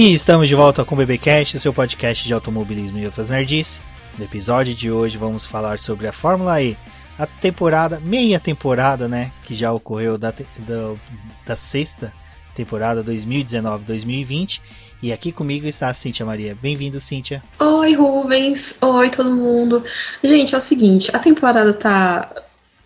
E estamos de volta com o BBcast, seu podcast de automobilismo e outras nerdices. No episódio de hoje vamos falar sobre a Fórmula E, a temporada, meia temporada, né, que já ocorreu da, da, da sexta temporada 2019-2020. E aqui comigo está a Cíntia Maria. Bem-vindo, Cíntia. Oi, Rubens. Oi, todo mundo. Gente, é o seguinte, a temporada tá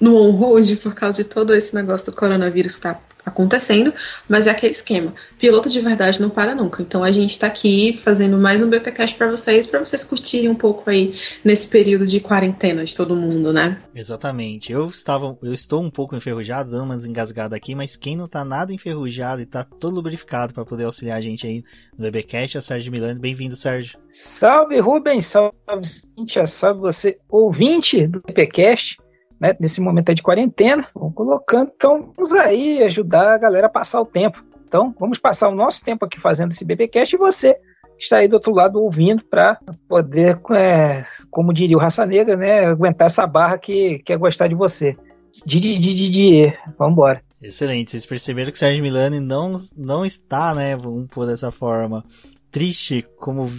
no on-hold por causa de todo esse negócio do coronavírus que tá acontecendo, mas é aquele esquema. Piloto de verdade não para nunca. Então a gente está aqui fazendo mais um BPcast para vocês, para vocês curtirem um pouco aí nesse período de quarentena de todo mundo, né? Exatamente. Eu estava, eu estou um pouco enferrujado, dando umas engasgadas aqui, mas quem não tá nada enferrujado e tá todo lubrificado para poder auxiliar a gente aí no BBcast é o Sérgio Milano. Bem-vindo, Sérgio. Salve, Rubens. Salve, Cintia. Salve você, ouvinte do BPcast né, nesse momento aí de quarentena, vamos colocando, então vamos aí ajudar a galera a passar o tempo. Então, vamos passar o nosso tempo aqui fazendo esse BBcast e você está aí do outro lado ouvindo para poder, é, como diria o Raça Negra, né, aguentar essa barra que quer gostar de você. Didi, Didi, Didi, vamos embora. Excelente, vocês perceberam que Sérgio Milani não, não está, né, vamos pôr dessa forma, triste, como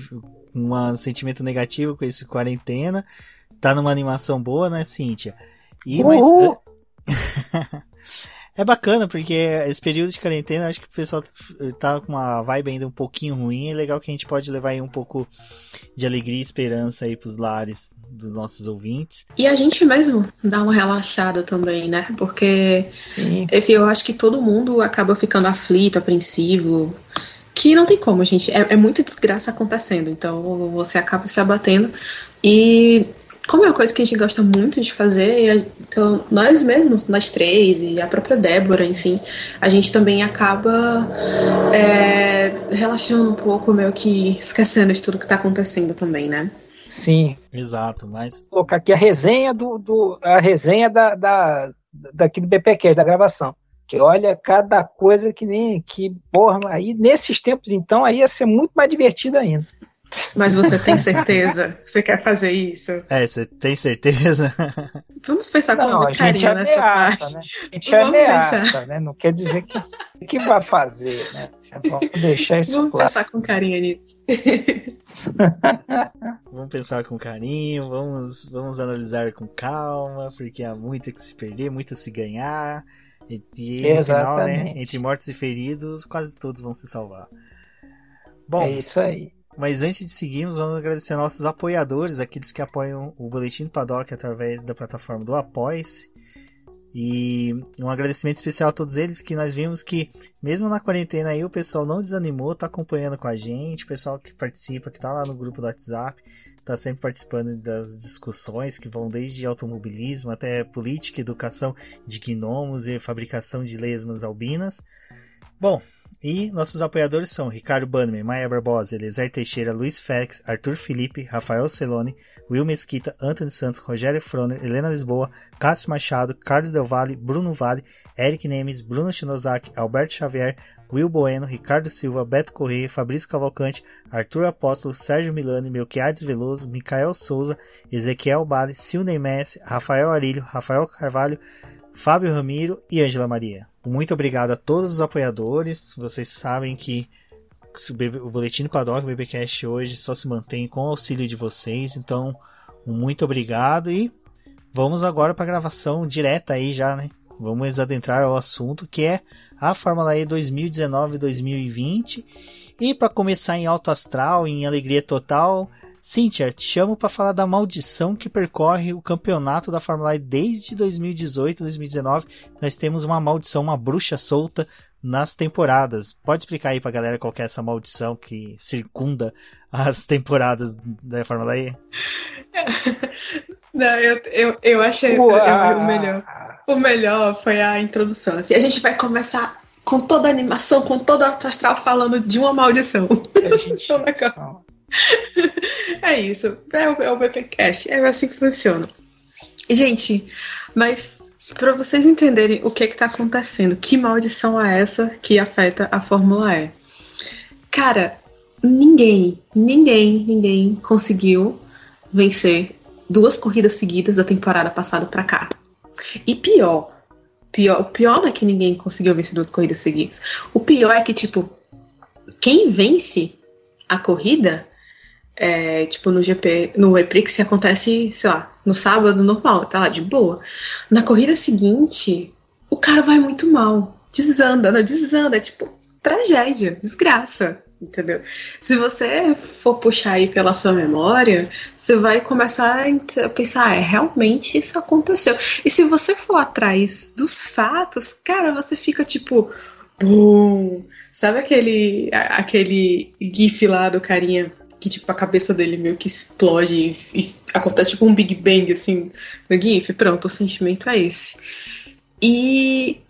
um sentimento negativo com esse quarentena, tá numa animação boa, né, Cíntia? E, mas, é bacana, porque esse período de quarentena, acho que o pessoal tá com uma vibe ainda um pouquinho ruim. É legal que a gente pode levar aí um pouco de alegria e esperança aí pros lares dos nossos ouvintes. E a gente mesmo dá uma relaxada também, né? Porque, enfim, eu acho que todo mundo acaba ficando aflito, apreensivo. Que não tem como, gente. É, é muita desgraça acontecendo. Então você acaba se abatendo. E como é uma coisa que a gente gosta muito de fazer, então nós mesmos, nós três e a própria Débora, enfim, a gente também acaba é, relaxando um pouco, meio que esquecendo de tudo que está acontecendo também, né? Sim. Exato, mas. Vou colocar aqui a resenha do. do a resenha da, da, daqui do BPQ, da gravação. Que olha cada coisa que nem. Que, porra, aí nesses tempos então aí ia ser muito mais divertido ainda. Mas você tem certeza? Você quer fazer isso? É, você tem certeza? Vamos pensar com muito carinho ameaça, nessa parte. Né? A gente Vamos ameaça, pensar. né? Não quer dizer que, que vai fazer, né? Vamos deixar isso Vamos claro. pensar com carinho nisso. vamos pensar com carinho, vamos, vamos analisar com calma, porque há muito que se perder, muito a se ganhar. E, e no final, né, entre mortos e feridos, quase todos vão se salvar. Bom, é isso aí. Mas antes de seguirmos, vamos agradecer nossos apoiadores, aqueles que apoiam o Boletim do Paddock através da plataforma do Apoice. E um agradecimento especial a todos eles que nós vimos que, mesmo na quarentena aí, o pessoal não desanimou, tá acompanhando com a gente, o pessoal que participa, que tá lá no grupo do WhatsApp, tá sempre participando das discussões que vão desde automobilismo até política, educação de gnomos e fabricação de lesmas albinas. Bom, e nossos apoiadores são Ricardo Bannerman, Maia Barbosa, Eliezer Teixeira, Luiz Félix, Arthur Felipe, Rafael Celone, Will Mesquita, Anthony Santos, Rogério Froner, Helena Lisboa, Cássio Machado, Carlos Del Valle, Bruno Vale, Eric Nemes, Bruno Shinozaki, Alberto Xavier, Will Bueno, Ricardo Silva, Beto Correia, Fabrício Cavalcante, Arthur Apóstolo, Sérgio Milani, Melquiades Veloso, Micael Souza, Ezequiel Bale, Silney Messi, Rafael Arilho, Rafael Carvalho, Fábio Ramiro e Ângela Maria. Muito obrigado a todos os apoiadores. Vocês sabem que o Boletim do Paddock, o BBcast hoje só se mantém com o auxílio de vocês. Então, muito obrigado e vamos agora para a gravação direta aí já, né? Vamos adentrar ao assunto que é a Fórmula E 2019-2020. E para começar em alto astral, em alegria total, Cíntia, te chamo para falar da maldição que percorre o campeonato da Fórmula E desde 2018, 2019. Nós temos uma maldição, uma bruxa solta nas temporadas. Pode explicar aí pra galera qual é essa maldição que circunda as temporadas da Fórmula E? Não, eu, eu, eu achei eu, o melhor. O melhor foi a introdução. Assim, a gente vai começar com toda a animação, com todo o astral falando de uma maldição. é isso. É o, é o BPcast. É assim que funciona. Gente, mas para vocês entenderem o que está acontecendo, que maldição é essa que afeta a Fórmula E? Cara, ninguém, ninguém, ninguém conseguiu vencer duas corridas seguidas da temporada passada para cá. E pior, pior, o pior não é que ninguém conseguiu vencer duas corridas seguidas. O pior é que, tipo, quem vence a corrida, é, tipo, no GP, no Eprix acontece, sei lá, no sábado normal, tá lá de boa. Na corrida seguinte, o cara vai muito mal. Desanda, não, desanda, é tipo, tragédia, desgraça entendeu? Se você for puxar aí pela sua memória, você vai começar a pensar, ah, é, realmente isso aconteceu. E se você for atrás dos fatos, cara, você fica tipo, bum! Sabe aquele, aquele gif lá do carinha que tipo a cabeça dele meio que explode e, e acontece tipo um Big Bang assim no GIF? Pronto, o sentimento é esse. E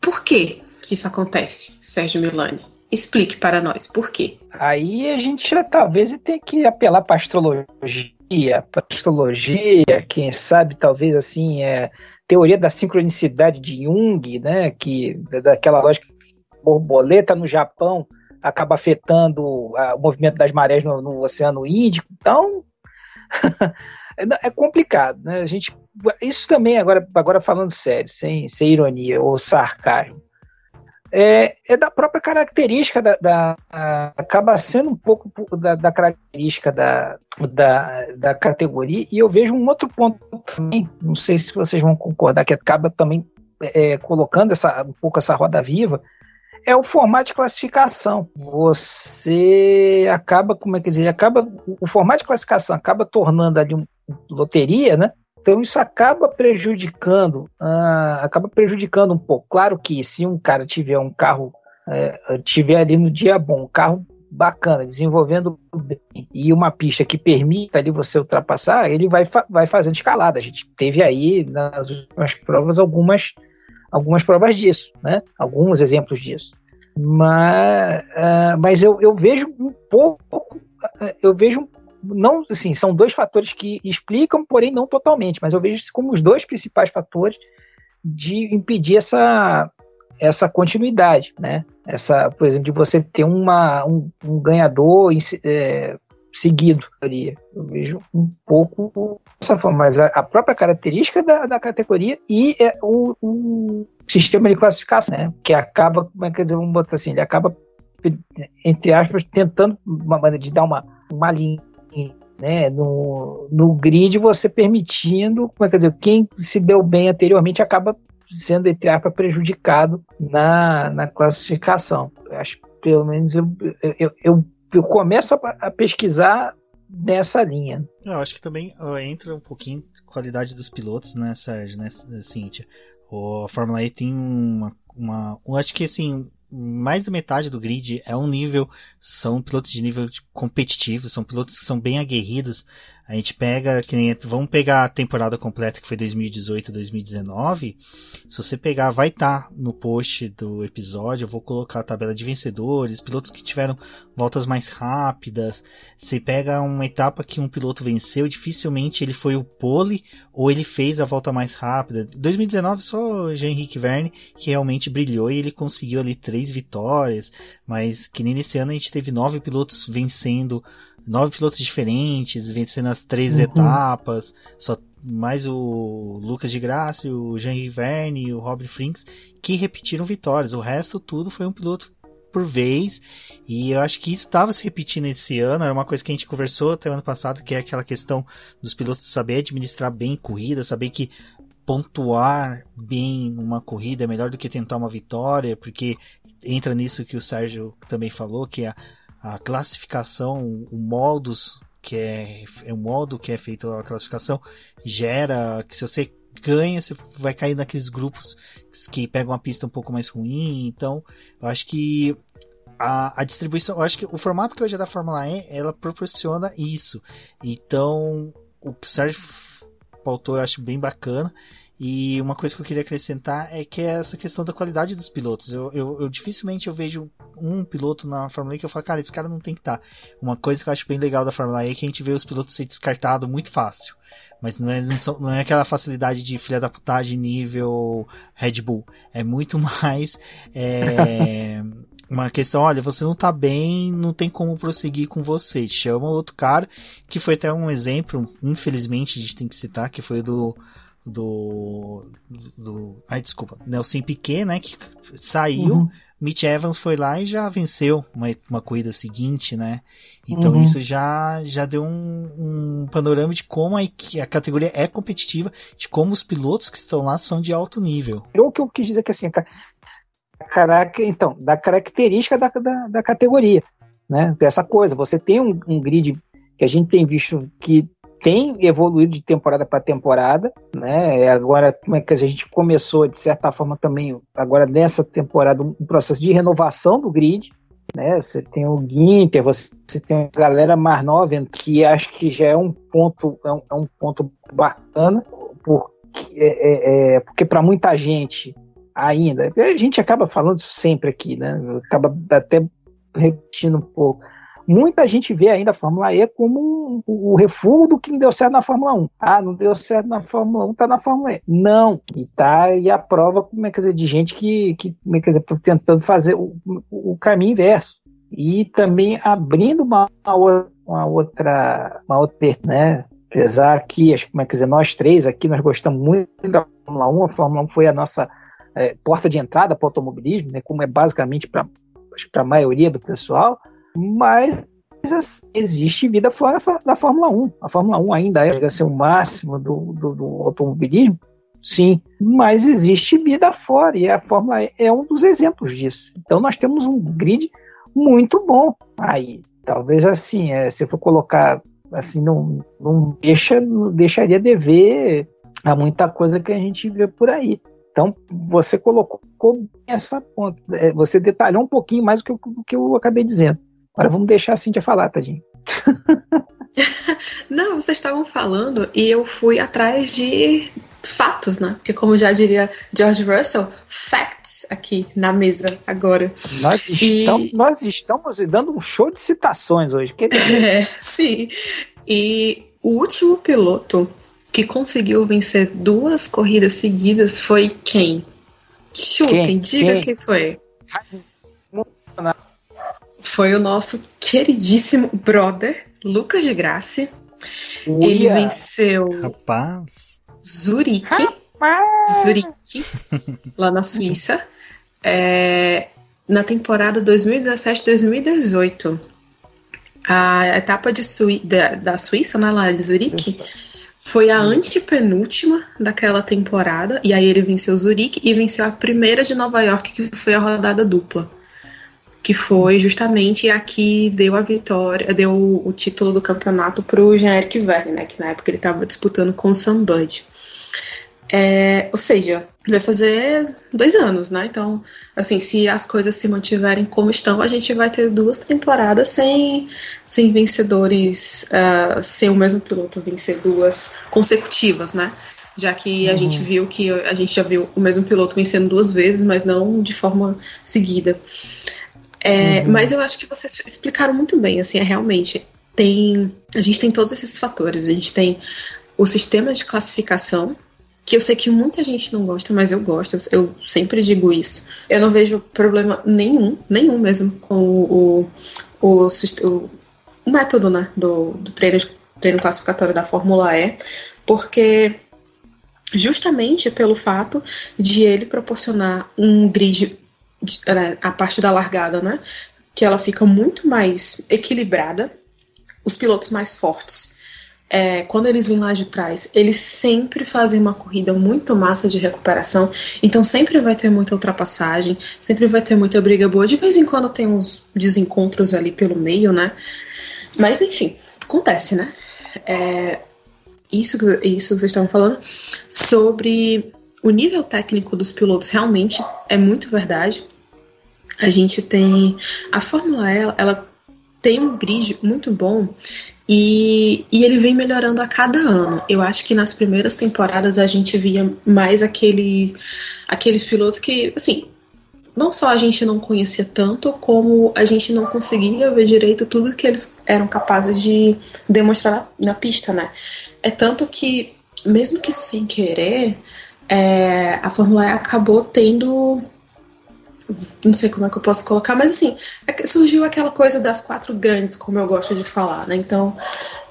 por que que isso acontece, Sérgio Milani? Explique para nós, por quê? Aí a gente talvez tem que apelar para astrologia, para astrologia, quem sabe talvez assim é teoria da sincronicidade de Jung, né, que daquela lógica borboleta no Japão acaba afetando a, o movimento das marés no, no Oceano Índico. Então é complicado, né? A gente isso também agora agora falando sério, sem, sem ironia ou sarcasmo é, é da própria característica da, da a, acaba sendo um pouco da, da característica da, da, da, categoria e eu vejo um outro ponto também, não sei se vocês vão concordar que acaba também é, colocando essa, um pouco essa roda viva é o formato de classificação. Você acaba, como é que dizer, acaba o formato de classificação acaba tornando ali um loteria, né? Então isso acaba prejudicando, uh, acaba prejudicando um pouco. Claro que se um cara tiver um carro, uh, tiver ali no dia bom, um carro bacana, desenvolvendo bem, e uma pista que permita ali você ultrapassar, ele vai, fa vai fazendo escalada. A gente teve aí nas últimas provas algumas, algumas provas disso, né? alguns exemplos disso. Mas, uh, mas eu, eu vejo um pouco, eu vejo não, assim, são dois fatores que explicam, porém não totalmente, mas eu vejo como os dois principais fatores de impedir essa, essa continuidade, né? Essa, por exemplo, de você ter uma, um, um ganhador é, seguido. Eu vejo um pouco dessa forma, mas a, a própria característica da, da categoria e é o, o, sistema de classificação, né? Que acaba, como é que dizer, vamos botar assim, ele acaba entre aspas, tentando uma maneira de dar uma, uma linha né, no, no grid você permitindo, como é que dizer, quem se deu bem anteriormente acaba sendo, entre aspas, prejudicado na, na classificação. Eu acho, pelo menos, eu, eu, eu, eu começo a, pesquisar nessa linha. Eu acho que também entra um pouquinho qualidade dos pilotos, né, Sérgio, né, Cíntia? a Fórmula E tem uma, uma. Eu acho que assim, mais da metade do grid é um nível, são pilotos de nível competitivo, são pilotos que são bem aguerridos. A gente pega, que nem, vamos pegar a temporada completa que foi 2018 2019. Se você pegar, vai estar tá no post do episódio, eu vou colocar a tabela de vencedores, pilotos que tiveram voltas mais rápidas. Você pega uma etapa que um piloto venceu, dificilmente ele foi o pole ou ele fez a volta mais rápida. 2019 só Jean-Henrique Verne que realmente brilhou e ele conseguiu ali três vitórias, mas que nem nesse ano a gente teve nove pilotos vencendo nove pilotos diferentes, vencendo as três uhum. etapas, só mais o Lucas de Graça, o Jean Verne e o Robin Frinks que repetiram vitórias. O resto tudo foi um piloto por vez. E eu acho que isso estava se repetindo esse ano. Era uma coisa que a gente conversou até o ano passado, que é aquela questão dos pilotos saber administrar bem corrida, saber que pontuar bem uma corrida é melhor do que tentar uma vitória, porque entra nisso que o Sérgio também falou, que a, a classificação, o modus que é, é o modo que é feito a classificação gera que se você ganha, você vai cair naqueles grupos que pegam uma pista um pouco mais ruim. Então, eu acho que a, a distribuição, eu acho que o formato que hoje é da Fórmula E, ela proporciona isso. Então, o que o Sérgio pautou eu acho bem bacana. E uma coisa que eu queria acrescentar é que é essa questão da qualidade dos pilotos. Eu, eu, eu dificilmente eu vejo um piloto na Fórmula E que eu falo, cara, esse cara não tem que estar. Tá. Uma coisa que eu acho bem legal da Fórmula E é que a gente vê os pilotos ser descartados muito fácil. Mas não é, não é aquela facilidade de filha da putagem nível Red Bull. É muito mais é, uma questão, olha, você não tá bem, não tem como prosseguir com você. Chama outro cara, que foi até um exemplo, infelizmente a gente tem que citar, que foi do do, do ai desculpa, Nelson Piquet, né, que saiu, uhum. Mitch Evans foi lá e já venceu uma, uma corrida seguinte, né? Então uhum. isso já já deu um, um panorama de como a, a, categoria é competitiva, de como os pilotos que estão lá são de alto nível. O que eu quis dizer é que assim, caraca, então, da característica da, da, da, categoria, né? Essa coisa, você tem um, um grid que a gente tem visto que tem evoluído de temporada para temporada, né? Agora, como é que a gente começou de certa forma também agora nessa temporada um processo de renovação do grid, né? Você tem o Ginter, você, você tem a galera mais nova que acho que já é um ponto é um, é um ponto bacana porque é, é, é porque para muita gente ainda a gente acaba falando sempre aqui, né? Acaba até repetindo um pouco muita gente vê ainda a Fórmula E como o refúgio do que não deu certo na Fórmula 1. Ah, não deu certo na Fórmula 1, tá na Fórmula E. Não. E tá aí a prova, como é que dizer, de gente que, que como é que dizer, tentando fazer o, o caminho inverso. E também abrindo uma, uma outra, uma outra, né? Apesar que, como é que dizer, nós três aqui, nós gostamos muito da Fórmula 1, a Fórmula 1 foi a nossa é, porta de entrada para o automobilismo, né, como é basicamente para a maioria do pessoal, mas existe vida fora da Fórmula 1. A Fórmula 1 ainda é o máximo do, do, do, automobilismo, sim, mas existe vida fora e a Fórmula E é um dos exemplos disso. Então nós temos um grid muito bom. Aí, talvez assim, é, se for colocar assim, não, não deixa, não deixaria de ver a muita coisa que a gente vê por aí. Então, você colocou essa ponta, é, você detalhou um pouquinho mais do que, do que eu acabei dizendo. Agora vamos deixar a Cintia falar, tadinho. Não, vocês estavam falando e eu fui atrás de fatos, né? Porque como já diria George Russell, facts aqui na mesa agora. Nós estamos, e... nós estamos dando um show de citações hoje. Que é, sim. E o último piloto que conseguiu vencer duas corridas seguidas foi quem? Chutem, quem? diga quem? quem foi foi o nosso queridíssimo brother, Lucas de Graça. Ele venceu Rapaz. Zurique, Rapaz. Zurique, lá na Suíça, é, na temporada 2017-2018. A etapa de Sui, da, da Suíça, né, lá de Zurique, foi a antepenúltima daquela temporada, e aí ele venceu Zurique e venceu a primeira de Nova York, que foi a rodada dupla que foi justamente a que deu a vitória, deu o título do campeonato para o Jean-Eric Verne, né, que na época ele estava disputando com o Sam Bud. É, ou seja, vai fazer dois anos, né? Então, assim, se as coisas se mantiverem como estão, a gente vai ter duas temporadas sem, sem vencedores, uh, sem o mesmo piloto vencer duas consecutivas, né? Já que a uhum. gente viu que a gente já viu o mesmo piloto vencendo duas vezes, mas não de forma seguida. É, uhum. Mas eu acho que vocês explicaram muito bem, assim, é realmente tem a gente tem todos esses fatores. A gente tem o sistema de classificação, que eu sei que muita gente não gosta, mas eu gosto, eu sempre digo isso. Eu não vejo problema nenhum, nenhum mesmo, com o, o, o, o método né, do, do treino, treino classificatório da Fórmula E, porque justamente pelo fato de ele proporcionar um grid a parte da largada, né? Que ela fica muito mais equilibrada. Os pilotos mais fortes, é, quando eles vêm lá de trás, eles sempre fazem uma corrida muito massa de recuperação. Então sempre vai ter muita ultrapassagem, sempre vai ter muita briga boa. De vez em quando tem uns desencontros ali pelo meio, né? Mas enfim, acontece, né? É, isso, isso que vocês estavam falando, sobre o nível técnico dos pilotos realmente é muito verdade. A gente tem. A Fórmula E, ela tem um grid muito bom e, e, ele vem melhorando a cada ano. Eu acho que nas primeiras temporadas a gente via mais aquele, aqueles pilotos que, assim, não só a gente não conhecia tanto, como a gente não conseguia ver direito tudo que eles eram capazes de demonstrar na, na pista, né? É tanto que, mesmo que sem querer, é, a Fórmula E acabou tendo não sei como é que eu posso colocar, mas assim, é surgiu aquela coisa das quatro grandes, como eu gosto de falar, né? Então, uh,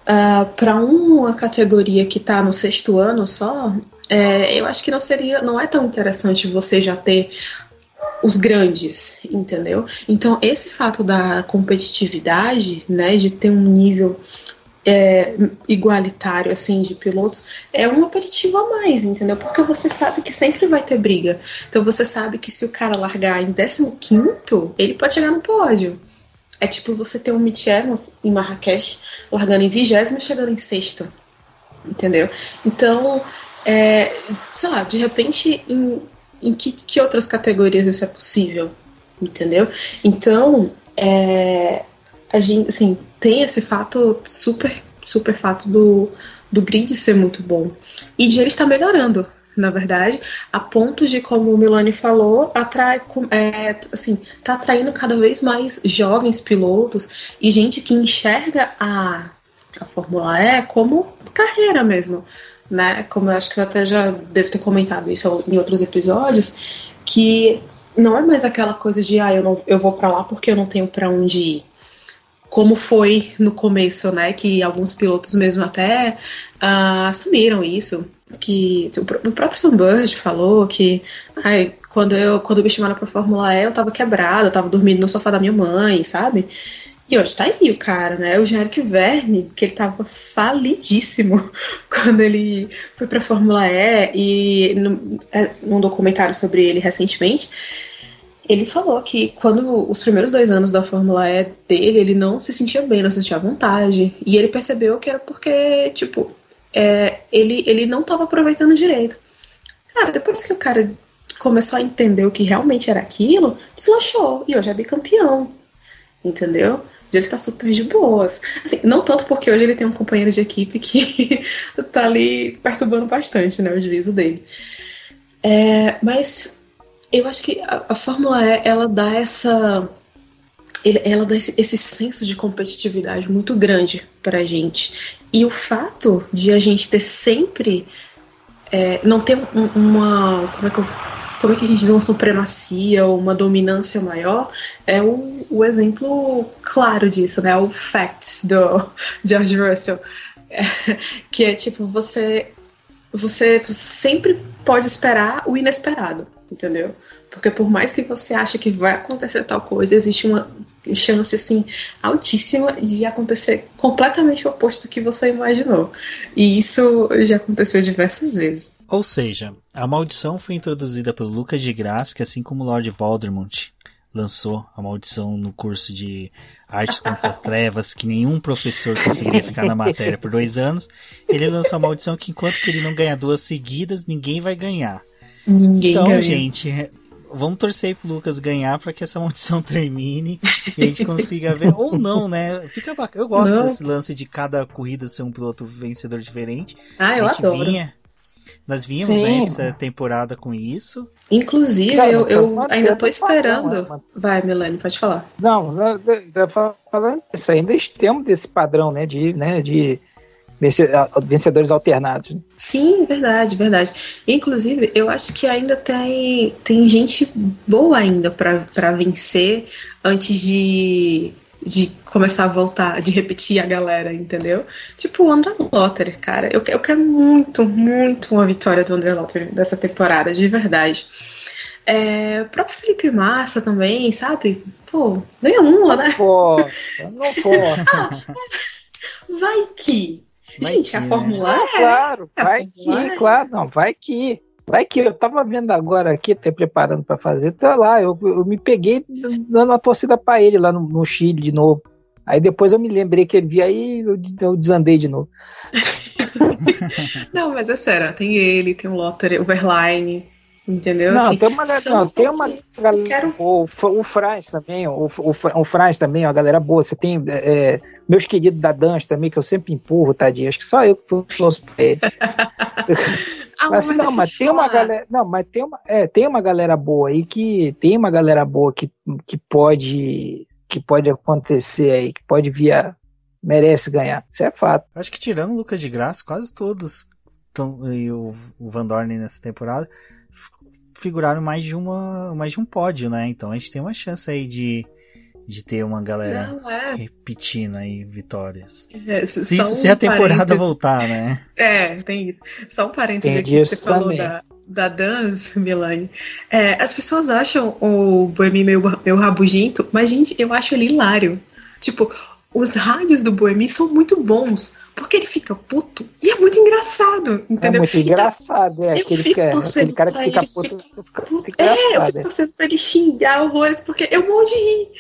ah, para uma categoria que está no sexto ano só, é, eu acho que não seria, não é tão interessante você já ter os grandes, entendeu? Então, esse fato da competitividade, né, de ter um nível é, igualitário assim de pilotos é um aperitivo a mais, entendeu? Porque você sabe que sempre vai ter briga. Então você sabe que se o cara largar em 15, ele pode chegar no pódio. É tipo você ter um Mitch Evans em Marrakech largando em vigésimo e chegando em sexto. Entendeu? Então, é, sei lá, de repente, em, em que, que outras categorias isso é possível? Entendeu? Então, é, a gente, assim, tem esse fato super, super fato do, do grid ser muito bom. E de ele estar melhorando, na verdade, a ponto de, como o Milani falou, atrai, é, assim, tá atraindo cada vez mais jovens pilotos e gente que enxerga a, a Fórmula E como carreira mesmo. Né? Como eu acho que eu até já devo ter comentado isso em outros episódios, que não é mais aquela coisa de ah, eu, não, eu vou para lá porque eu não tenho para onde ir como foi no começo, né? Que alguns pilotos mesmo até uh, assumiram isso. Que o, próprio Sunburst falou que ai, quando, eu, quando me chamaram pra Fórmula E, eu tava quebrado, eu tava dormindo no sofá da minha mãe, sabe? E hoje tá aí o cara, né? O Generic Verne, que ele tava falidíssimo quando ele foi pra Fórmula E e num, é, num documentário sobre ele recentemente, ele falou que quando os primeiros dois anos da Fórmula E dele, ele não se sentia bem, não se sentia à vontade. E ele percebeu que era porque, tipo, é, ele, ele não estava aproveitando direito. Cara, depois que o cara começou a entender o que realmente era aquilo, deslanchou. E hoje é bicampeão. Entendeu? Hoje ele tá super de boas. Assim, não tanto porque hoje ele tem um companheiro de equipe que tá ali perturbando bastante, né, o juízo dele. É, mas eu acho que a, a Fórmula E, ela dá essa ela dá esse, senso de competitividade muito grande para a gente. E o fato de a gente ter sempre. É, não ter um, uma. Como é, que eu, como é que a gente diz? Uma supremacia ou uma dominância maior é o, o exemplo claro disso, né? O facts do George Russell. É, que é tipo, você. Você sempre pode esperar o inesperado entendeu? Porque por mais que você ache que vai acontecer tal coisa, existe uma chance assim altíssima de acontecer completamente o oposto do que você imaginou. E isso já aconteceu diversas vezes. Ou seja, a maldição foi introduzida pelo Lucas de Graça, que assim como Lord Voldemort lançou a maldição no curso de Artes contra as Trevas, que nenhum professor conseguiria ficar na matéria por dois anos, ele lançou a maldição que enquanto que ele não ganhar duas seguidas, ninguém vai ganhar. Ninguém então, ganha. gente, vamos torcer pro Lucas ganhar para que essa maldição termine e a gente consiga ver. Ou não, né? Fica bacana. Eu gosto não. desse lance de cada corrida ser um piloto vencedor diferente. Ah, eu adoro. Vinha, nós vínhamos nessa temporada com isso. Inclusive, Cara, eu, eu ainda tô esperando. Padrão, é, Vai, Melanie, pode falar. Não, falando isso, ainda temos desse padrão, né? De, né, de vencedores alternados. Né? Sim, verdade, verdade. Inclusive, eu acho que ainda tem, tem gente boa ainda para vencer antes de, de começar a voltar, de repetir a galera, entendeu? Tipo o André Lotter, cara. Eu, eu quero muito, muito uma vitória do André Lotter dessa temporada, de verdade. É, o próprio Felipe Massa também, sabe? Pô, ganha uma, né? Não posso, não posso. ah, vai que, Gente, que, a Fórmula né? é. Claro, vai que, é. claro, não, vai que. Vai que eu tava vendo agora aqui, até preparando para fazer, tá lá, eu, eu me peguei dando uma torcida para ele lá no, no, Chile de novo. Aí depois eu me lembrei que ele via aí eu, eu desandei de novo. não, mas é sério, tem ele, tem o Lotter, o Verline, Entendeu? Não, assim, tem uma, não, tem uma galera. quero... O, o Franz também, o, o, o Franz também, uma galera boa. Você tem é, meus queridos da Dance também, que eu sempre empurro, tadinho. Acho que só eu que trouxe pra ele. ah, mas, mas não, mas tem uma galera. Não, mas tem uma, é, tem uma galera boa aí que. Tem uma galera boa que, que pode. Que pode acontecer aí, que pode vir merece ganhar. Isso é fato. Acho que tirando o Lucas de Graça, quase todos tão, e o, o Van Dorn nessa temporada figuraram mais de uma mais de um pódio, né? Então a gente tem uma chance aí de, de ter uma galera Não, é. repetindo aí vitórias. É, se, se, se a temporada voltar, né? É, tem isso. Só um parênteses aqui que você também. falou da, da dance, Milane. É, as pessoas acham o Boemi meio, meio rabugento, mas, gente, eu acho ele hilário. Tipo, os rádios do Boemi são muito bons. Porque ele fica puto e é muito engraçado, entendeu? É muito engraçado, é aquele, que, é, aquele cara que fica puto. Fica puto é, eu fico é. torcendo pra ele xingar horrores, porque eu morro de rir.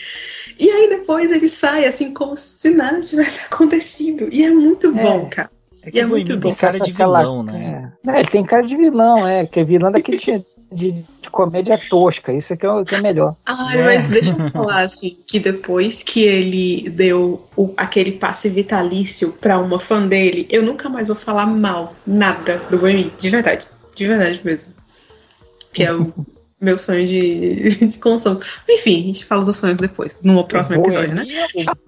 E aí depois ele sai assim como se nada tivesse acontecido. E é muito é. bom, cara. É que e é muito bom. Tem cara de vilão, né? É. ele tem cara de vilão, é, que é vilão daquele de, de comédia tosca. Isso é que é, que é melhor. Ai, é. mas deixa eu falar assim, que depois que ele deu o, aquele passe vitalício pra uma fã dele, eu nunca mais vou falar mal, nada do Boemi, de verdade. De verdade mesmo. Que é o meu sonho de, de consumo. Enfim, a gente fala dos sonhos depois, no próximo episódio, né?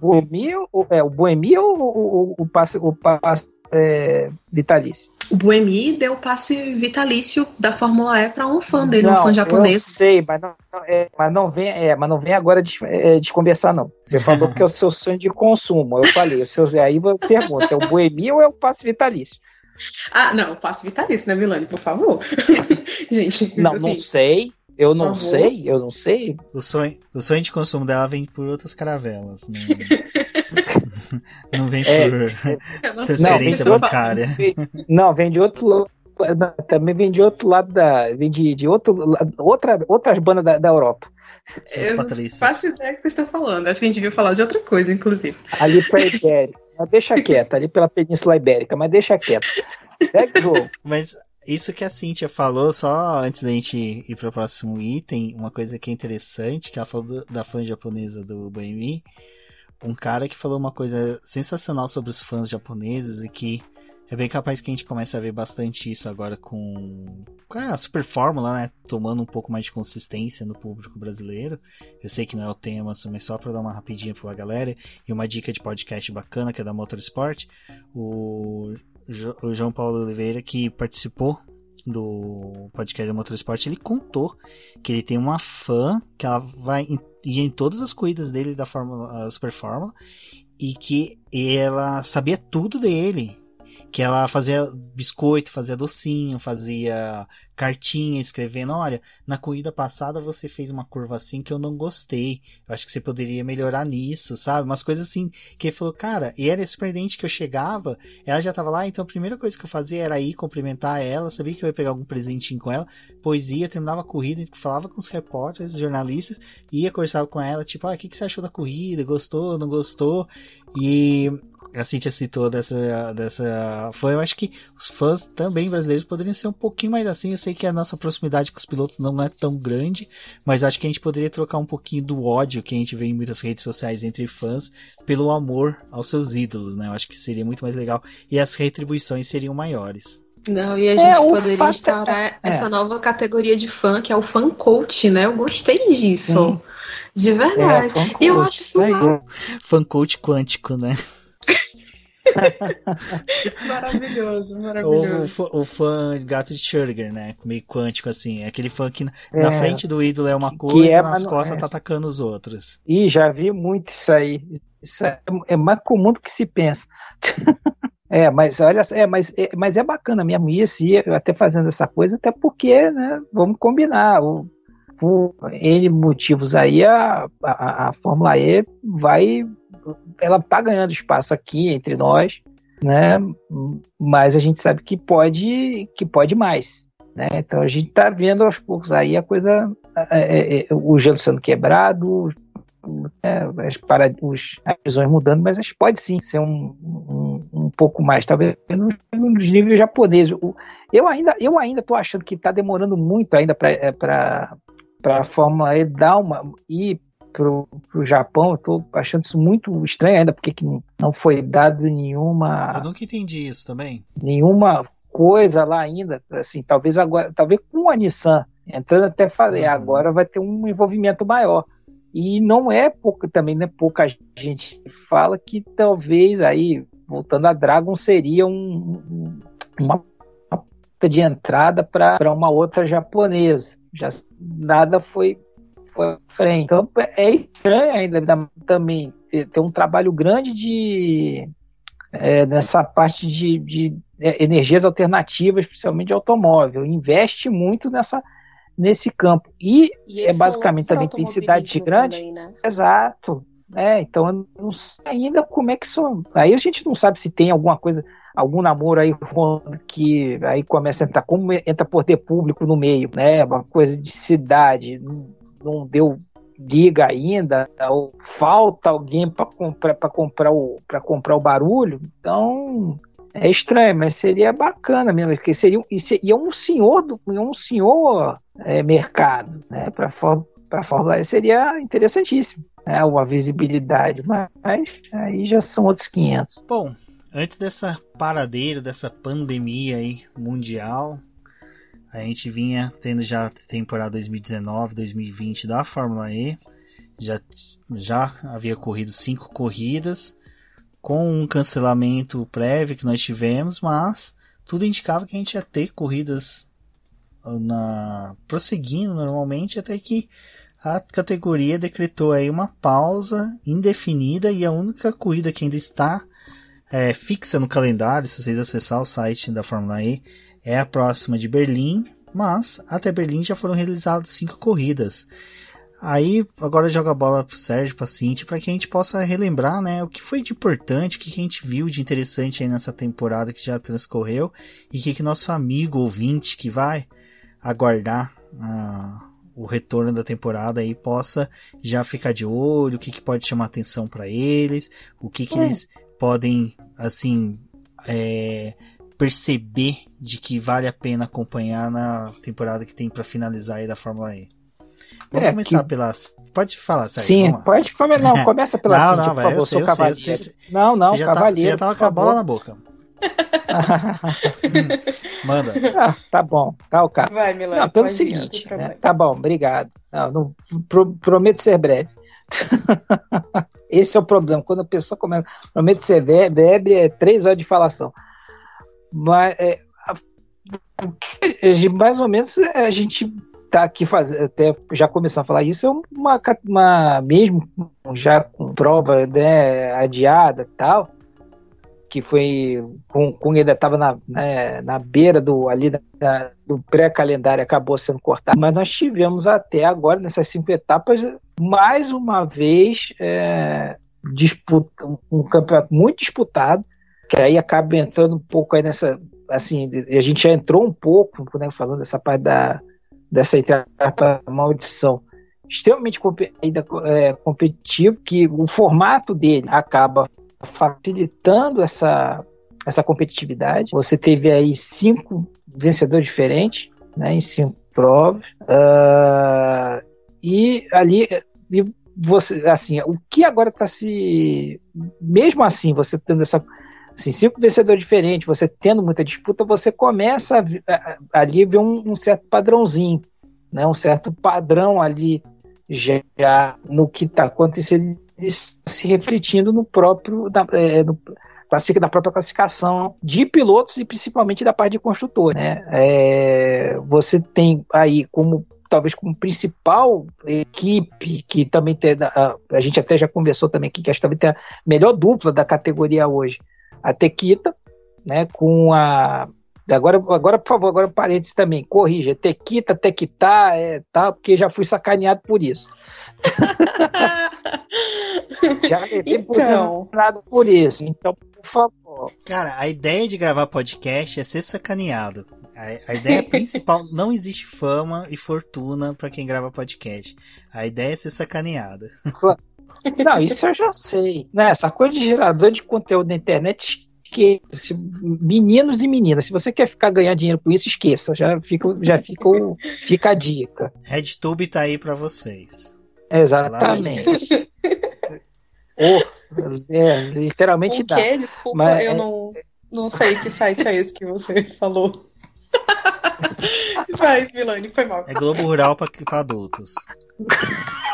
O Boemi, o, é, o Boemi ou o, o, o passe, o passe é, vitalício? O Buemi deu o passe vitalício da Fórmula E para um fã dele, não, um fã japonês. Eu sei, mas não, é, mas não vem, é, mas não vem agora de, é, desconversar, não. Você falou que é o seu sonho de consumo. Eu falei, o seu, aí eu pergunto, é o Buemi ou é o passe vitalício? Ah, não, o passe vitalício, né, Milani, por favor. Gente, não, assim, não sei. Eu não sei, eu não sei. O sonho, o sonho de consumo dela vem por outras caravelas. Né? Não vem é, por é, transferência não, bancária. não, vem de outro lado. Também vem de outro lado da. Vem de, de outro, outra, outras bandas da, da Europa. Eu faço ideia que vocês estão falando. Acho que a gente devia falar de outra coisa, inclusive. Ali pra Ibérica. deixa quieto, ali pela Península Ibérica, mas deixa quieto. Segue o jogo. Mas isso que a Cintia falou, só antes da gente ir para o próximo item, uma coisa que é interessante, que ela falou do, da fã japonesa do Boemi, um cara que falou uma coisa sensacional sobre os fãs japoneses e que é bem capaz que a gente comece a ver bastante isso agora com, a Super Fórmula, né? Tomando um pouco mais de consistência no público brasileiro. Eu sei que não é o tema, mas só para dar uma rapidinha pra galera e uma dica de podcast bacana que é da Motorsport. O, o João Paulo Oliveira, que participou do podcast da Motorsport, ele contou que ele tem uma fã que ela vai ir em todas as corridas dele da Fórmula, Super Fórmula e que ela sabia tudo dele que ela fazia biscoito, fazia docinho, fazia cartinha escrevendo, olha, na corrida passada você fez uma curva assim que eu não gostei. Eu acho que você poderia melhorar nisso, sabe? Umas coisas assim que ele falou, cara, e era surpreendente que eu chegava, ela já tava lá, então a primeira coisa que eu fazia era ir cumprimentar ela, sabia que eu ia pegar algum presentinho com ela, poesia, terminava a corrida, falava com os repórteres, jornalistas, ia conversar com ela, tipo, ah, o que, que você achou da corrida? Gostou, não gostou? E a Cintia citou dessa, dessa fã, eu acho que os fãs também brasileiros poderiam ser um pouquinho mais assim. Eu sei que a nossa proximidade com os pilotos não é tão grande, mas acho que a gente poderia trocar um pouquinho do ódio que a gente vê em muitas redes sociais entre fãs pelo amor aos seus ídolos, né? Eu acho que seria muito mais legal e as retribuições seriam maiores. Não, e a é, gente é, poderia instaurar é. essa nova categoria de fã, que é o fan coach, né? Eu gostei disso. Sim. De verdade. É, eu acho isso. É. Fan coach quântico, né? Maravilhoso, maravilhoso. O, o, fã gato de Schurger, né? Meio quântico, assim. É aquele fã que é, na frente do ídolo é uma coisa, é, nas costas é. tá atacando os outros. Ih, já vi muito isso aí. Isso é, é mais comum do que se pensa. É, mas olha, é, mas, é, mas é bacana mesmo isso, e até fazendo essa coisa, até porque, né, vamos combinar, o, por N motivos aí, a, a, a Fórmula E vai ela tá ganhando espaço aqui entre nós, né? Mas a gente sabe que pode, que pode mais, né? Então a gente tá vendo aos poucos aí a coisa, é, é, é o gelo sendo quebrado, é, as, para, os, as visões mudando, mas acho que pode sim ser um, um, um pouco mais, talvez nos níveis japoneses. Eu ainda eu ainda estou achando que está demorando muito ainda para é, para a Fórmula E dar uma ir pro, pro Japão, eu tô achando isso muito estranho ainda, porque que não foi dado nenhuma. Eu nunca entendi isso também. Nenhuma coisa lá ainda, assim, talvez agora, talvez com a Nissan entrando até falei, uhum. agora vai ter um envolvimento maior. E não é pouca, também né, pouca gente fala que talvez aí, voltando a Dragon, seria um, uma de entrada para uma outra japonesa. Já nada foi foi frente. Então é estranho ainda também ter um trabalho grande de é, nessa parte de, de é, energias alternativas, especialmente de automóvel. Investe muito nessa nesse campo. E, e é basicamente também tem cidade grande. Também, né? Exato. É, então eu não sei ainda como é que são. Aí a gente não sabe se tem alguma coisa, algum namoro aí que aí começa a entrar, como entra poder público no meio, né? Uma coisa de cidade, não deu liga ainda, ou falta alguém para comprar para comprar o para comprar o barulho. Então é estranho, mas seria bacana mesmo, porque seria e é um senhor do um senhor é, mercado, né? Para para Fórmula E seria interessantíssimo, né? Uma visibilidade, mas aí já são outros 500. Bom, antes dessa paradeira, dessa pandemia aí mundial, a gente vinha tendo já a temporada 2019, 2020 da Fórmula E. Já, já havia corrido cinco corridas, com um cancelamento prévio que nós tivemos, mas tudo indicava que a gente ia ter corridas na, prosseguindo normalmente até que a categoria decretou aí uma pausa indefinida e a única corrida que ainda está é, fixa no calendário, se vocês acessar o site da Fórmula E, é a próxima de Berlim, mas até Berlim já foram realizadas cinco corridas. Aí agora joga a bola pro Sérgio, pra Cintia, para que a gente possa relembrar, né, o que foi de importante, o que a gente viu de interessante aí nessa temporada que já transcorreu e que, que nosso amigo ouvinte que vai aguardar uh, o retorno da temporada aí possa já ficar de olho, o que, que pode chamar atenção para eles, o que, que é. eles podem, assim, é, perceber de que vale a pena acompanhar na temporada que tem para finalizar aí da Fórmula E. Vamos é, começar que... pelas. Pode falar, Sérgio. Sim, pode começar. Não, começa pela não, Cintia, não, por favor, eu sou cavaleiro. Sei, não, não, você já cavaleiro. Tá, você já tava com a bola na boca. Manda. Ah, tá bom, tá o cara. Vai, Milano. Não, pelo seguinte, né? tá bom, obrigado. Não, não pro, prometo ser breve. Esse é o problema. Quando a pessoa começa, prometo ser breve, é três horas de falação. Mas é, mais ou menos a gente tá aqui fazendo, até já começando a falar isso, é uma, uma mesmo já com prova né, adiada tal, que foi com, com ainda estava na, né, na beira do ali da, do pré-calendário acabou sendo cortado, mas nós tivemos até agora nessas cinco etapas mais uma vez é, disputa, um campeonato muito disputado que aí acaba entrando um pouco aí nessa, assim, a gente já entrou um pouco, né, falando dessa parte da, dessa etapa maldição, extremamente é, competitivo, que o formato dele acaba facilitando essa, essa competitividade. Você teve aí cinco vencedores diferentes, né, em cinco provas, uh, e ali e você, assim, o que agora está se, mesmo assim, você tendo essa assim, cinco vencedores diferentes, você tendo muita disputa, você começa a, a, ali ver um, um, certo padrãozinho, né? um certo padrão ali já no que está acontecendo, se refletindo no próprio da, é, no, classifica da própria classificação de pilotos e principalmente da parte de construtor, né? É, você tem aí como talvez como principal equipe que também tem a, a gente até já conversou também aqui que acho que também tem a melhor dupla da categoria hoje a Tequita, né, com a Agora, agora, por favor, agora parênteses também, corrija, Tequita, Tequitá, é, tá, porque já fui sacaneado por isso. já então. por isso, então, por favor. Cara, a ideia de gravar podcast é ser sacaneado. A, a ideia principal, não existe fama e fortuna para quem grava podcast. A ideia é ser sacaneada. Não, isso eu já sei. Né? Essa coisa de gerador de conteúdo na internet esqueça, meninos e meninas, se você quer ficar ganhar dinheiro com isso, esqueça, já fica, já fica, fica a dica. RedTube tá aí para vocês. Exatamente. oh, é, literalmente o dá. Quê? Desculpa, Mas, eu é... não, não sei que site é esse que você falou. Vai, Vilani, foi mal. É Globo Rural para adultos.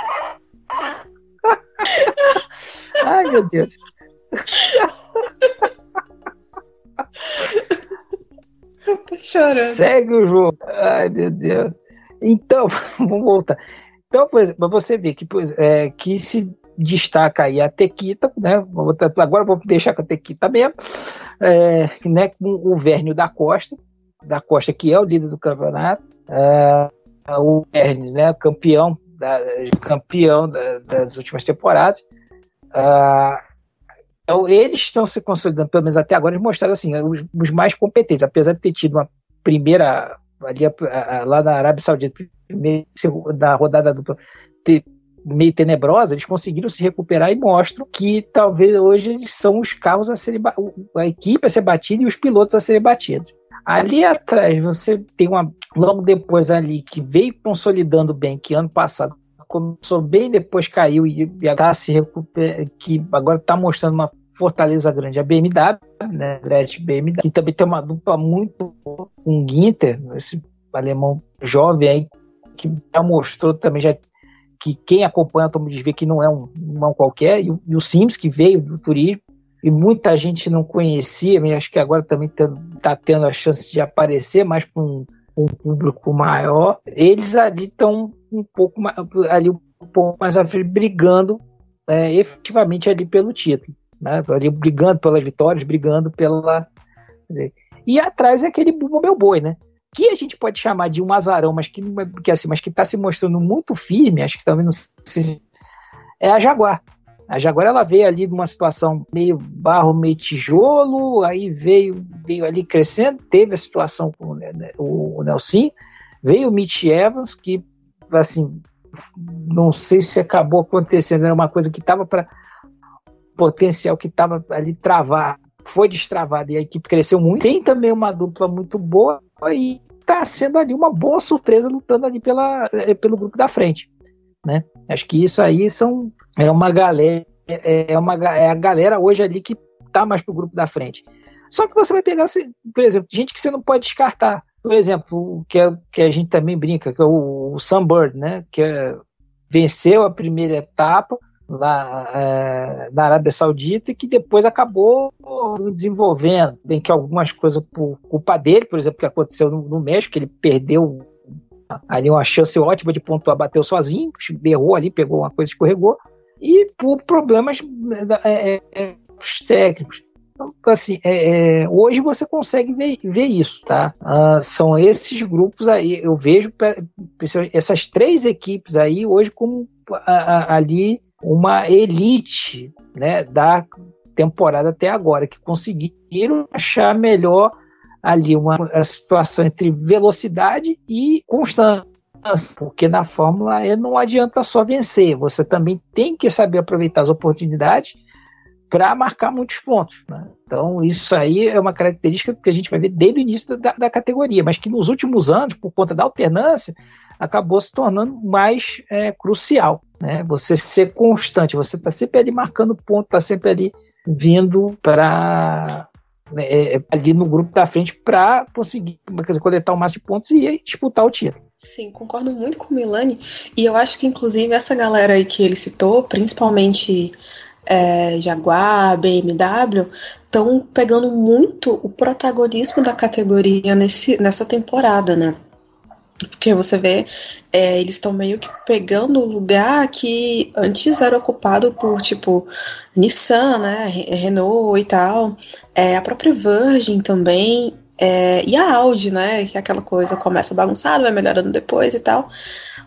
Ai, meu Deus. Eu tô chorando. Segue o jogo. Ai, meu Deus. Então, vamos voltar. Então, exemplo, você ver que, pois, é, que se destaca aí a Tequita, né? Agora vou deixar com a Tequita mesmo, é, né? Com o Vernio da Costa, da Costa que é o líder do campeonato, é, o Vernio, né? Campeão, da, campeão da, das últimas temporadas. É, então, eles estão se consolidando, pelo menos até agora, eles mostraram assim, os, os mais competentes, apesar de ter tido uma primeira ali a, a, lá na Arábia Saudita, na rodada do ter, meio tenebrosa, eles conseguiram se recuperar e mostram que talvez hoje eles são os carros a serem a equipe a ser batida e os pilotos a serem batidos. Ali atrás você tem uma logo depois ali que veio consolidando bem, que ano passado começou bem, depois caiu e está se recuperando, que agora está mostrando uma fortaleza grande. A BMW, né, Gretchen BMW, que também tem uma dupla muito com um Ginter, esse alemão jovem aí, que já mostrou também já que quem acompanha a diz vê que não é um irmão qualquer, e o, e o Sims, que veio do turismo, e muita gente não conhecia, mas acho que agora também está tendo a chance de aparecer mais para um, um, público maior. Eles ali estão um pouco mais, ali um pouco mais brigando é, efetivamente ali pelo título. Né? Ali brigando pelas vitórias, brigando pela. E atrás é aquele Bumbo Meu Boi, né? que a gente pode chamar de um azarão, mas que, que assim, mas que está se mostrando muito firme, acho que também não sei, é a Jaguar. A Jaguar ela veio ali de uma situação meio barro, meio tijolo, aí veio, veio ali crescendo, teve a situação com o, o Nelson, veio o Mitch Evans, que assim, não sei se acabou acontecendo, era uma coisa que estava para potencial que estava ali travar, foi destravado e a equipe cresceu muito. Tem também uma dupla muito boa e está sendo ali uma boa surpresa lutando ali pela, eh, pelo grupo da frente. Né? Acho que isso aí são, é uma galera, é, é uma, é a galera hoje ali que está mais pro grupo da frente. Só que você vai pegar, por exemplo, gente que você não pode descartar. Por exemplo, que, é, que a gente também brinca, que é o, o Sunbird, né? Que é, venceu a primeira etapa, lá é, na Arábia Saudita e que depois acabou desenvolvendo, bem que algumas coisas por culpa dele, por exemplo, que aconteceu no, no México, ele perdeu ali uma chance ótima de pontuar, bateu sozinho, errou ali, pegou uma coisa, escorregou, e por problemas é, é, é técnicos. Então, assim, é, é, hoje você consegue ver, ver isso, tá? Ah, são esses grupos aí, eu vejo essas três equipes aí hoje como a, a, ali uma elite né, da temporada até agora, que conseguiram achar melhor ali uma situação entre velocidade e constância. Porque na Fórmula E não adianta só vencer, você também tem que saber aproveitar as oportunidades para marcar muitos pontos. Né? Então, isso aí é uma característica que a gente vai ver desde o início da, da categoria, mas que nos últimos anos, por conta da alternância, acabou se tornando mais é, crucial. Né? Você ser constante, você está sempre ali marcando ponto, está sempre ali vindo para né, é, é, ali no grupo da frente para conseguir dizer, coletar o máximo de pontos e disputar o título. Sim, concordo muito com o Milani. E eu acho que, inclusive, essa galera aí que ele citou, principalmente é, Jaguar, BMW, estão pegando muito o protagonismo da categoria nesse, nessa temporada, né? Porque você vê, é, eles estão meio que pegando o lugar que antes era ocupado por, tipo, Nissan, né, Renault e tal, é, a própria Virgin também, é, e a Audi, né, que é aquela coisa começa bagunçada, vai melhorando depois e tal,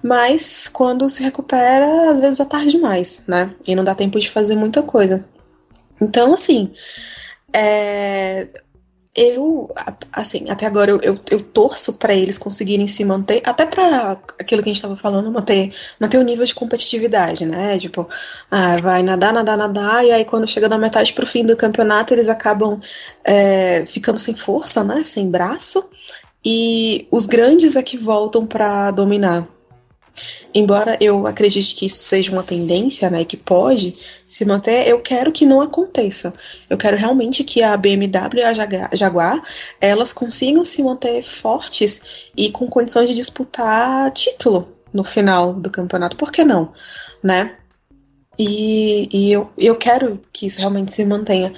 mas quando se recupera, às vezes é tarde demais, né, e não dá tempo de fazer muita coisa. Então, assim, é, eu, assim, até agora eu, eu, eu torço para eles conseguirem se manter, até para aquilo que a gente estava falando, manter, manter o nível de competitividade, né? Tipo, ah, vai nadar, nadar, nadar, e aí quando chega da metade pro fim do campeonato, eles acabam é, ficando sem força, né? Sem braço, e os grandes é que voltam para dominar. Embora eu acredite que isso seja uma tendência, né, que pode se manter, eu quero que não aconteça. Eu quero realmente que a BMW e a Jaguar, elas consigam se manter fortes e com condições de disputar título no final do campeonato. Por que não, né? E, e eu, eu quero que isso realmente se mantenha.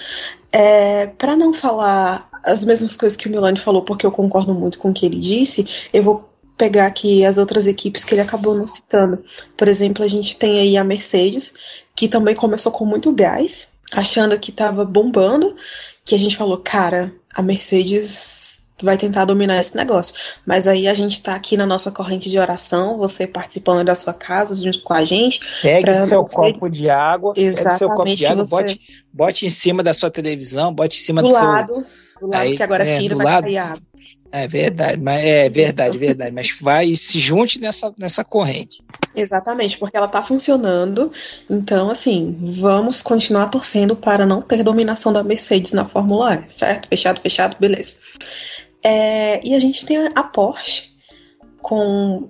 É, para não falar as mesmas coisas que o Milani falou, porque eu concordo muito com o que ele disse, eu vou pegar aqui as outras equipes que ele acabou não citando. Por exemplo, a gente tem aí a Mercedes, que também começou com muito gás, achando que estava bombando, que a gente falou, cara, a Mercedes vai tentar dominar esse negócio. Mas aí a gente está aqui na nossa corrente de oração, você participando da sua casa junto com a gente. Pegue seu Mercedes... copo de água, Exatamente, seu copo de água, você... bote, bote em cima da sua televisão, bote em cima do, do lado, seu do lado aí, que agora é, filho vai lado, cair água. É verdade, mas é verdade, Isso. verdade. Mas vai se junte nessa, nessa corrente. Exatamente, porque ela está funcionando. Então, assim, vamos continuar torcendo para não ter dominação da Mercedes na Fórmula E, certo? Fechado, fechado, beleza. É, e a gente tem a Porsche com.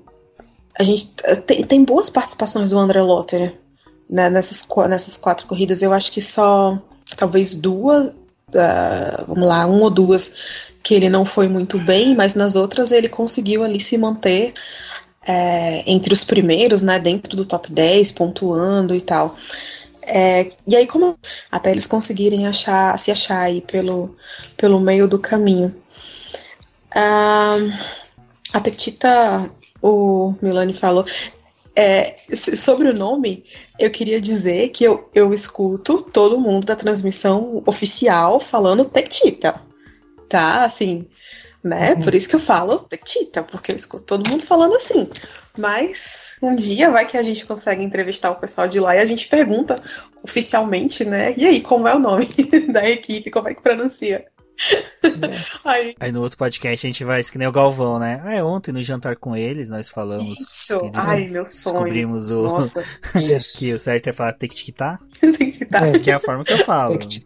A gente tem, tem boas participações do André Lotterer né, nessas, nessas quatro corridas. Eu acho que só talvez duas, uh, vamos lá, uma ou duas que ele não foi muito bem, mas nas outras ele conseguiu ali se manter é, entre os primeiros, né, dentro do top 10, pontuando e tal. É, e aí, como até eles conseguirem achar, se achar aí pelo, pelo meio do caminho. Uh, a Tequita, o Milani falou, é, sobre o nome, eu queria dizer que eu, eu escuto todo mundo da transmissão oficial falando Tectita. Tá, assim, né? Uhum. Por isso que eu falo Tectita, porque eu escuto todo mundo falando assim. Mas um dia vai que a gente consegue entrevistar o pessoal de lá e a gente pergunta oficialmente, né? E aí, como é o nome da equipe? Como é que pronuncia? Aí. Aí no outro podcast a gente vai, que nem o Galvão, né? Ah, é ontem no jantar com eles nós falamos. Isso! Ai, meu sonho. Descobrimos o. Nossa. que o certo é falar tem que tiquitar. tem que tiquitar. É, que é a forma que eu falo. Tem que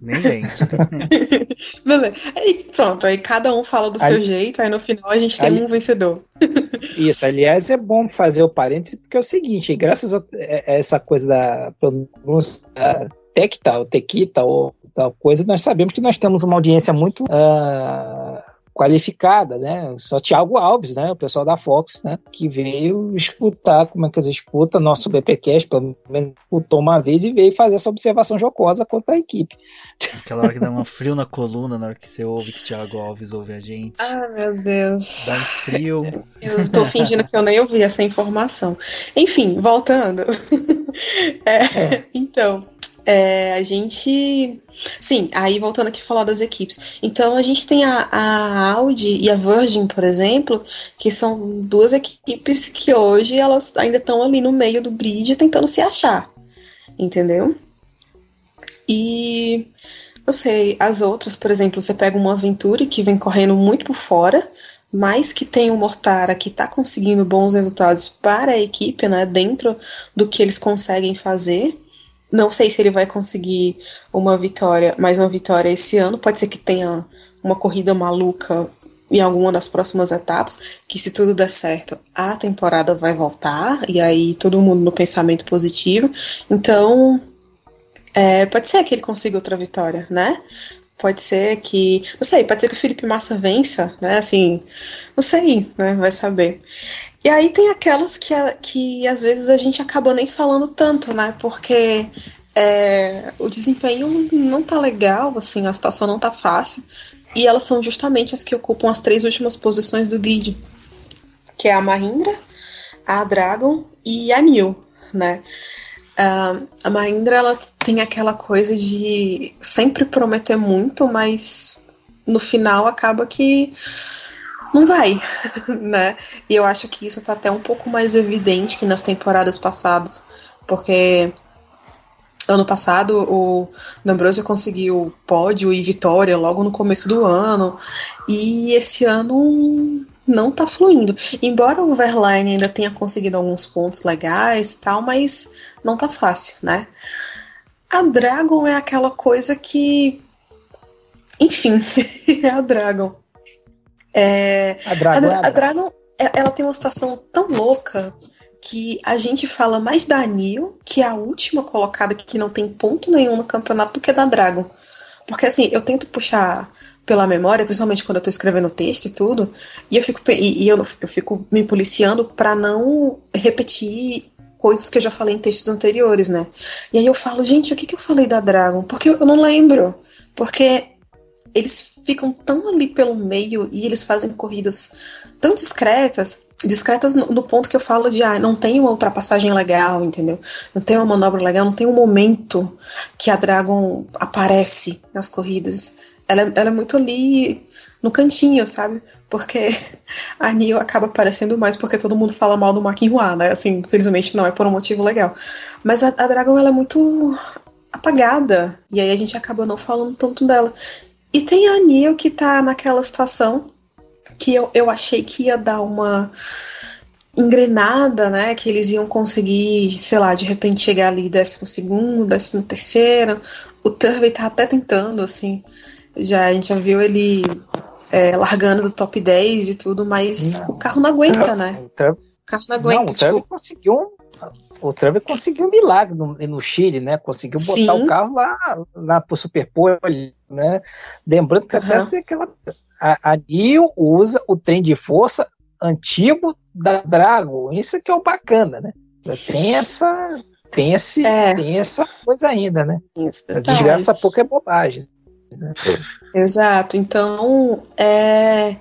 Nem vem. Beleza. Aí pronto, aí cada um fala do aí, seu jeito, aí no final a gente tem um vencedor. Isso, aliás, é bom fazer o parêntese, porque é o seguinte, graças a essa coisa da pronúncia Tecta, ou Tequita, ou tal coisa, nós sabemos que nós temos uma audiência muito uh, qualificada, né? Só Thiago Alves, né? O pessoal da Fox, né? Que veio escutar como é que eles escutam nosso BPcast, pelo menos escutou uma vez e veio fazer essa observação jocosa contra a equipe. Aquela hora que dá um frio na coluna na hora que você ouve que o Thiago Alves ouve a gente. Ah, meu Deus. Dá um frio. Eu tô fingindo que eu nem ouvi essa informação. Enfim, voltando. é, é. Então, é, a gente. Sim, aí voltando aqui a falar das equipes. Então a gente tem a, a Audi e a Virgin, por exemplo, que são duas equipes que hoje elas ainda estão ali no meio do grid tentando se achar. Entendeu? E eu sei, as outras, por exemplo, você pega uma Aventure que vem correndo muito por fora, mas que tem um Mortara que está conseguindo bons resultados para a equipe, né, dentro do que eles conseguem fazer. Não sei se ele vai conseguir uma vitória, mais uma vitória esse ano. Pode ser que tenha uma corrida maluca em alguma das próximas etapas, que se tudo der certo, a temporada vai voltar, e aí todo mundo no pensamento positivo. Então, é, pode ser que ele consiga outra vitória, né? Pode ser que. Não sei, pode ser que o Felipe Massa vença, né? Assim, não sei, né? Vai saber. E aí tem aquelas que, que às vezes a gente acaba nem falando tanto, né? Porque é, o desempenho não tá legal, assim, a situação não tá fácil. E elas são justamente as que ocupam as três últimas posições do grid, que é a Mahindra, a Dragon e a New, né? Uh, a Mahindra ela tem aquela coisa de sempre prometer muito, mas no final acaba que não vai, né? E eu acho que isso tá até um pouco mais evidente que nas temporadas passadas, porque Ano passado, o D'Ambrosio conseguiu pódio e vitória logo no começo do ano. E esse ano não tá fluindo. Embora o Verlaine ainda tenha conseguido alguns pontos legais e tal, mas não tá fácil, né? A Dragon é aquela coisa que. Enfim, é a Dragon. É... A Dragon, a, a Dragon é, ela tem uma situação tão louca que a gente fala mais da Anil, que é a última colocada que não tem ponto nenhum no campeonato, do que da Dragon. Porque assim, eu tento puxar pela memória, principalmente quando eu tô escrevendo texto e tudo, e eu fico, e, e eu, eu fico me policiando para não repetir coisas que eu já falei em textos anteriores, né? E aí eu falo, gente, o que, que eu falei da Dragon? Porque eu não lembro. Porque eles ficam tão ali pelo meio e eles fazem corridas tão discretas discretas no, no, ponto que eu falo de ah, não tem uma ultrapassagem legal, entendeu? Não tem uma manobra legal, não tem um momento que a Dragon aparece nas corridas. Ela, ela é muito ali no cantinho, sabe? Porque a Nio acaba aparecendo mais porque todo mundo fala mal do Maquinhua, né? Assim, infelizmente não é por um motivo legal. Mas a, a Dragon ela é muito apagada. E aí a gente acaba não falando tanto dela. E tem a Nio que tá naquela situação que eu, eu achei que ia dar uma engrenada, né? Que eles iam conseguir, sei lá, de repente chegar ali décimo segundo, décimo terceiro. O Turvey tá até tentando, assim. Já, a gente já viu ele é, largando do top 10 e tudo, mas não. o carro não aguenta, né? O, Turvey... o carro não aguenta. Não, o Turvey tipo... conseguiu um o Trump conseguiu um milagre no, no Chile, né? Conseguiu botar Sim. o carro lá, lá pro Superpole, né? Lembrando que uhum. até aquela a, a usa o trem de força antigo da Drago. Isso é que é o bacana, né? Tem essa, tem, esse, é. tem essa coisa ainda, né? Isso, a desgraça pouco é bobagem. Né? Exato. Então, é.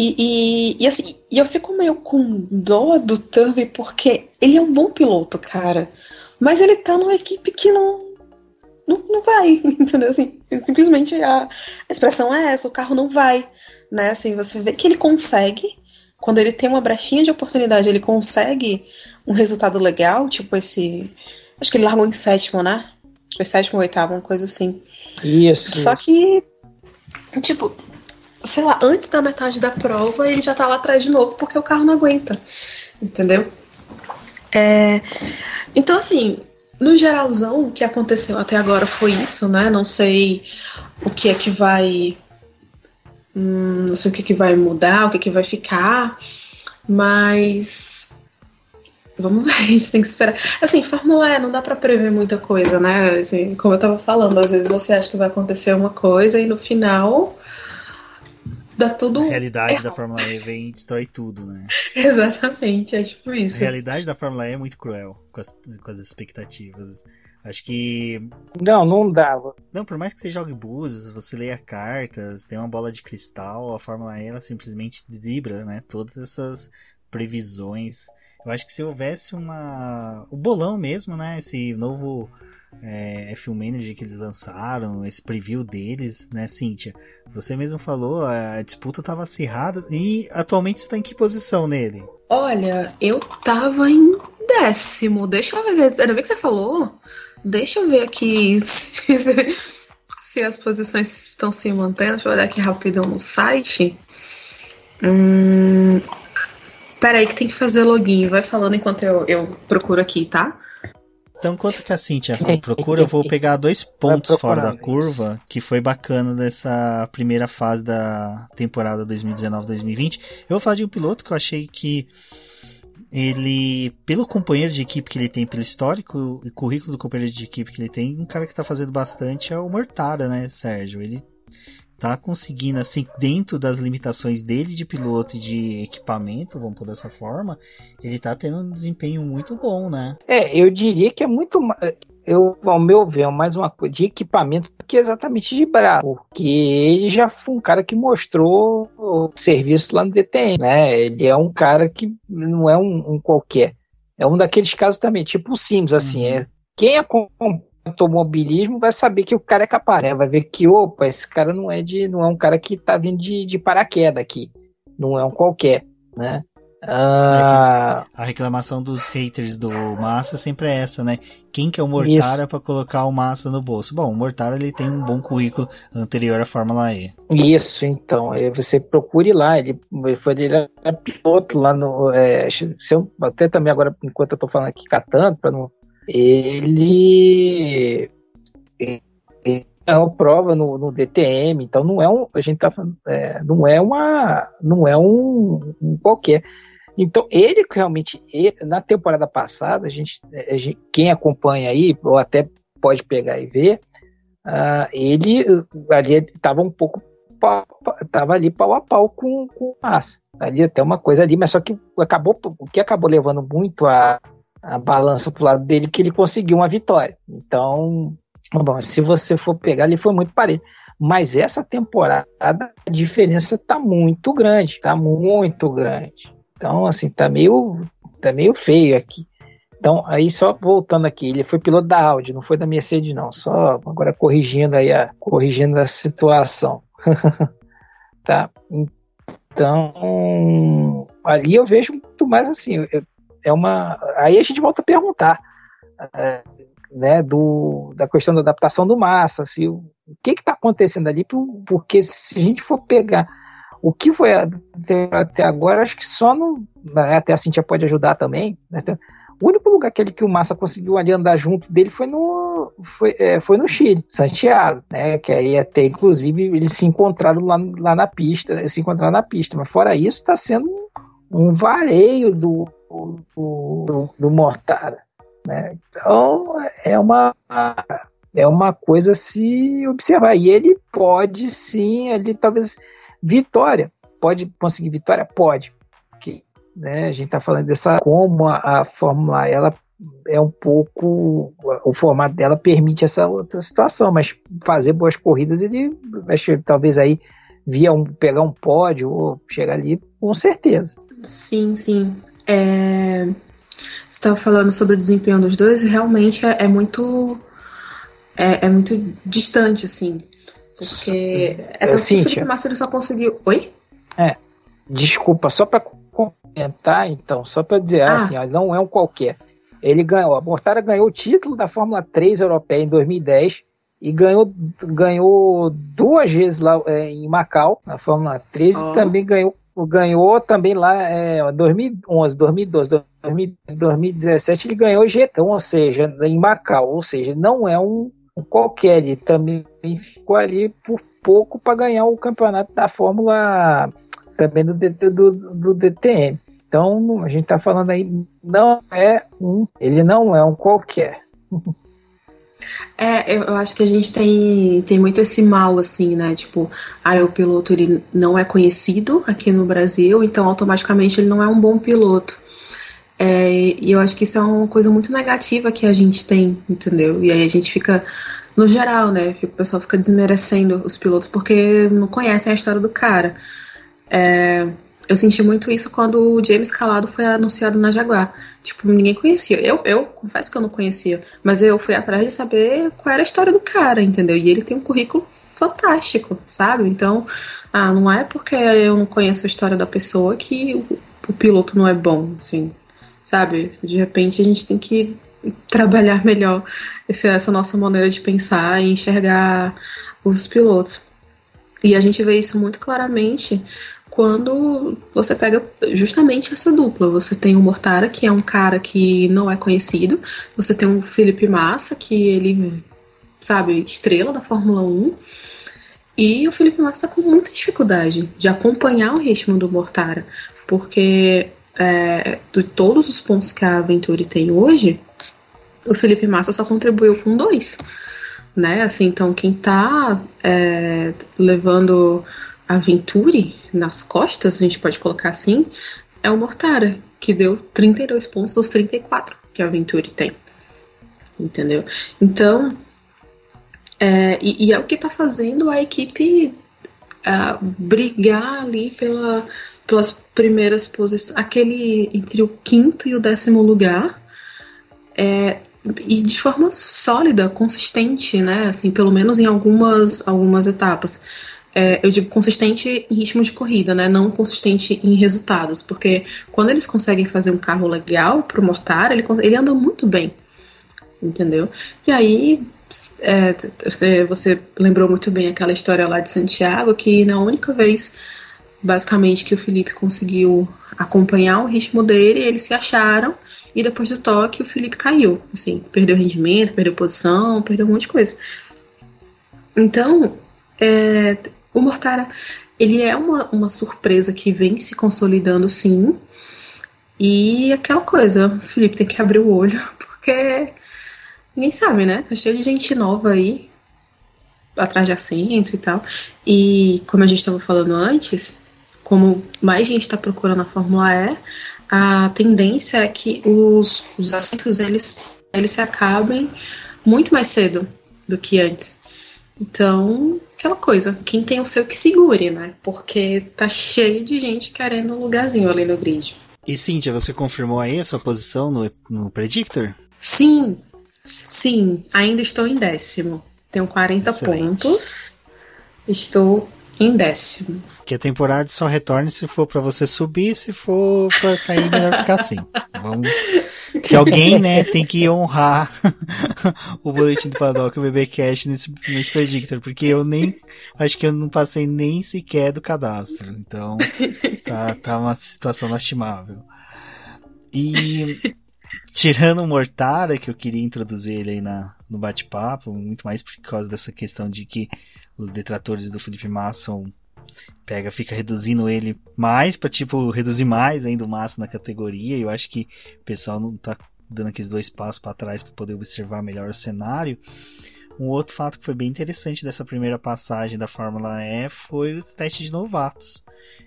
E, e, e, assim, e eu fico meio com dó do Turvey porque ele é um bom piloto, cara. Mas ele tá numa equipe que não, não, não vai, entendeu? Assim, simplesmente a, a expressão é essa, o carro não vai, né? Assim, você vê que ele consegue, quando ele tem uma brechinha de oportunidade, ele consegue um resultado legal, tipo esse. Acho que ele largou em sétimo, né? Foi sétimo ou oitavo, uma coisa assim. Isso. Só que, tipo, sei lá, antes da metade da prova, ele já tá lá atrás de novo porque o carro não aguenta. Entendeu? É, então, assim, no geralzão, o que aconteceu até agora foi isso, né? Não sei o que é que vai. Hum, não sei o que, é que vai mudar, o que, é que vai ficar, mas. Vamos ver, a gente tem que esperar. Assim, Fórmula E não dá para prever muita coisa, né? Assim, como eu tava falando, às vezes você acha que vai acontecer uma coisa e no final dá tudo. A realidade errado. da Fórmula E vem e destrói tudo, né? Exatamente, é tipo isso. A realidade da Fórmula E é muito cruel com as, com as expectativas. Acho que. Não, não dava. Não, por mais que você jogue buses, você leia cartas, tem uma bola de cristal, a Fórmula E ela simplesmente dribla, né? Todas essas previsões. Eu acho que se houvesse uma. O bolão mesmo, né? Esse novo é, F1 Manager que eles lançaram, esse preview deles, né, Cíntia? Você mesmo falou, a disputa estava acirrada e atualmente você está em que posição nele? Olha, eu tava em décimo. Deixa eu ver. Ainda bem que você falou. Deixa eu ver aqui se, se as posições estão se mantendo. Deixa eu olhar aqui rapidão no site. Hum, peraí que tem que fazer login. Vai falando enquanto eu, eu procuro aqui, tá? Então, quanto que a Cintia procura, eu vou pegar dois pontos fora da curva, que foi bacana dessa primeira fase da temporada 2019-2020. Eu vou falar de um piloto que eu achei que ele, pelo companheiro de equipe que ele tem, pelo histórico e currículo do companheiro de equipe que ele tem, um cara que tá fazendo bastante é o Mortara, né, Sérgio? Ele tá conseguindo, assim, dentro das limitações dele de piloto e de equipamento, vamos por dessa forma, ele tá tendo um desempenho muito bom, né? É, eu diria que é muito eu, ao meu ver, é mais uma coisa de equipamento que exatamente de bravo, porque ele já foi um cara que mostrou o serviço lá no DTM, né? Ele é um cara que não é um, um qualquer. É um daqueles casos também, tipo o Sims, assim, uhum. é quem acompanha automobilismo vai saber que o cara é capaz, né? Vai ver que, opa, esse cara não é de, não é um cara que tá vindo de, de paraquedas aqui, não é um qualquer, né? Ah, a reclamação dos haters do Massa sempre é essa, né? Quem que é o Mortara para colocar o Massa no bolso? Bom, o Mortara ele tem um bom currículo anterior à Fórmula E. Isso, então. Você procure lá. Ele foi ele é piloto lá no. É, até também agora, enquanto eu tô falando aqui catando, para não. Ele. é uma prova no, no, DTM, então não é um, a gente tá é, não é uma, não é um, um, qualquer. Então ele realmente, ele, na temporada passada, a gente, a gente, quem acompanha aí, ou até pode pegar e ver, uh, ele ali estava um pouco estava ali pau a pau com, com o Massa. Ali até uma coisa ali, mas só que acabou, o que acabou levando muito a, a balança pro lado dele que ele conseguiu uma vitória. Então, Bom, se você for pegar, ele foi muito parelho. Mas essa temporada a diferença tá muito grande, tá muito grande. Então, assim, tá meio, tá meio feio aqui. Então, aí só voltando aqui, ele foi piloto da Audi, não foi da Mercedes não, só agora corrigindo aí a corrigindo a situação. tá? Então, ali eu vejo muito mais assim, é uma aí a gente volta a perguntar é, né, do, da questão da adaptação do massa, se, o que está acontecendo ali, porque se a gente for pegar o que foi até, agora, acho que só no. Né, até a Cintia pode ajudar também. Né, o único lugar que, ele, que o Massa conseguiu ali andar junto dele foi no, foi, é, foi no Chile, Santiago, né? Que aí até, inclusive, eles se encontraram lá, lá na pista, se encontraram na pista. Mas fora isso, está sendo um vareio do, do, do, Mortara. Né? Então é uma é uma coisa a se observar. E ele pode sim, ele talvez vitória. Pode conseguir vitória? Pode. Porque, né, a gente está falando dessa como a, a Fórmula ela é um pouco o formato dela permite essa outra situação, mas fazer boas corridas ele acho talvez aí via um, pegar um pódio ou chegar ali com certeza. Sim, sim. É, estava falando sobre o desempenho dos dois, realmente é, é muito é, é, muito distante, assim. Porque é tão que o Felipe Massa só conseguiu. Oi? É. Desculpa, só para comentar, então, só para dizer ah. assim, ó, não é um qualquer. Ele ganhou, a Mortara ganhou o título da Fórmula 3 europeia em 2010 e ganhou, ganhou duas vezes lá é, em Macau, na Fórmula 3, oh. e também ganhou ganhou também lá é, 2011, 2012, 2017 ele ganhou o Getão, ou seja, em Macau, ou seja, não é um, um qualquer, ele também ficou ali por pouco para ganhar o campeonato da Fórmula também do, do, do DTM. Então a gente está falando aí, não é um, ele não é um qualquer. É, eu acho que a gente tem, tem muito esse mal, assim, né? Tipo, ah, o piloto ele não é conhecido aqui no Brasil, então automaticamente ele não é um bom piloto. É, e eu acho que isso é uma coisa muito negativa que a gente tem, entendeu? E aí a gente fica, no geral, né? O pessoal fica desmerecendo os pilotos porque não conhecem a história do cara. É, eu senti muito isso quando o James Calado foi anunciado na Jaguar. Tipo, ninguém conhecia. Eu, eu confesso que eu não conhecia, mas eu fui atrás de saber qual era a história do cara, entendeu? E ele tem um currículo fantástico, sabe? Então, ah, não é porque eu não conheço a história da pessoa que o, o piloto não é bom, assim, sabe? De repente a gente tem que trabalhar melhor essa, essa nossa maneira de pensar e enxergar os pilotos. E a gente vê isso muito claramente quando você pega justamente essa dupla. Você tem o Mortara, que é um cara que não é conhecido, você tem o Felipe Massa, que ele, sabe, estrela da Fórmula 1. E o Felipe Massa está com muita dificuldade de acompanhar o ritmo do Mortara, porque é, de todos os pontos que a Venturi tem hoje, o Felipe Massa só contribuiu com dois. Né? Assim, então quem está é, levando a Venturi nas costas, a gente pode colocar assim, é o Mortara, que deu 32 pontos dos 34 que a Venturi tem. Entendeu? Então, é, e, e, é o que está fazendo a equipe uh, brigar ali pela, pelas primeiras posições, aquele entre o quinto e o décimo lugar, é, e de forma sólida, consistente, né? Assim, pelo menos em algumas, algumas etapas. É, eu digo consistente em ritmo de corrida, né? Não consistente em resultados, porque quando eles conseguem fazer um carro legal pro Mortar, ele, ele anda muito bem, entendeu? E aí é, você, você lembrou muito bem aquela história lá de Santiago, que na única vez, basicamente, que o Felipe conseguiu acompanhar o ritmo dele, eles se acharam, e depois do toque o Felipe caiu, assim, perdeu rendimento, perdeu posição, perdeu um monte de coisa. Então, é, o Mortara, ele é uma, uma surpresa que vem se consolidando, sim. E aquela coisa, o Felipe tem que abrir o olho, porque ninguém sabe, né? Tá cheio de gente nova aí, atrás de assento e tal. E como a gente estava falando antes, como mais gente está procurando a Fórmula E, a tendência é que os, os assentos eles, eles se acabem muito mais cedo do que antes. Então, aquela coisa, quem tem o seu que segure, né? Porque tá cheio de gente querendo um lugarzinho ali no grid. E Cíntia, você confirmou aí a sua posição no, no Predictor? Sim, sim, ainda estou em décimo. Tenho 40 Excelente. pontos. Estou em décimo. Que a temporada só retorne se for para você subir, se for para cair, melhor ficar assim. Vamos. Que alguém, né, tem que honrar o boletim do Paddock e o BBcast nesse, nesse Predictor, porque eu nem. Acho que eu não passei nem sequer do cadastro. Então, tá, tá uma situação lastimável. E. Tirando o Mortara, que eu queria introduzir ele aí na, no bate-papo, muito mais por causa dessa questão de que os detratores do Felipe Massa pega, fica reduzindo ele mais para tipo reduzir mais ainda o Massa na categoria. Eu acho que o pessoal não tá dando aqueles dois passos para trás para poder observar melhor o cenário. Um outro fato que foi bem interessante dessa primeira passagem da Fórmula E foi os testes de novatos.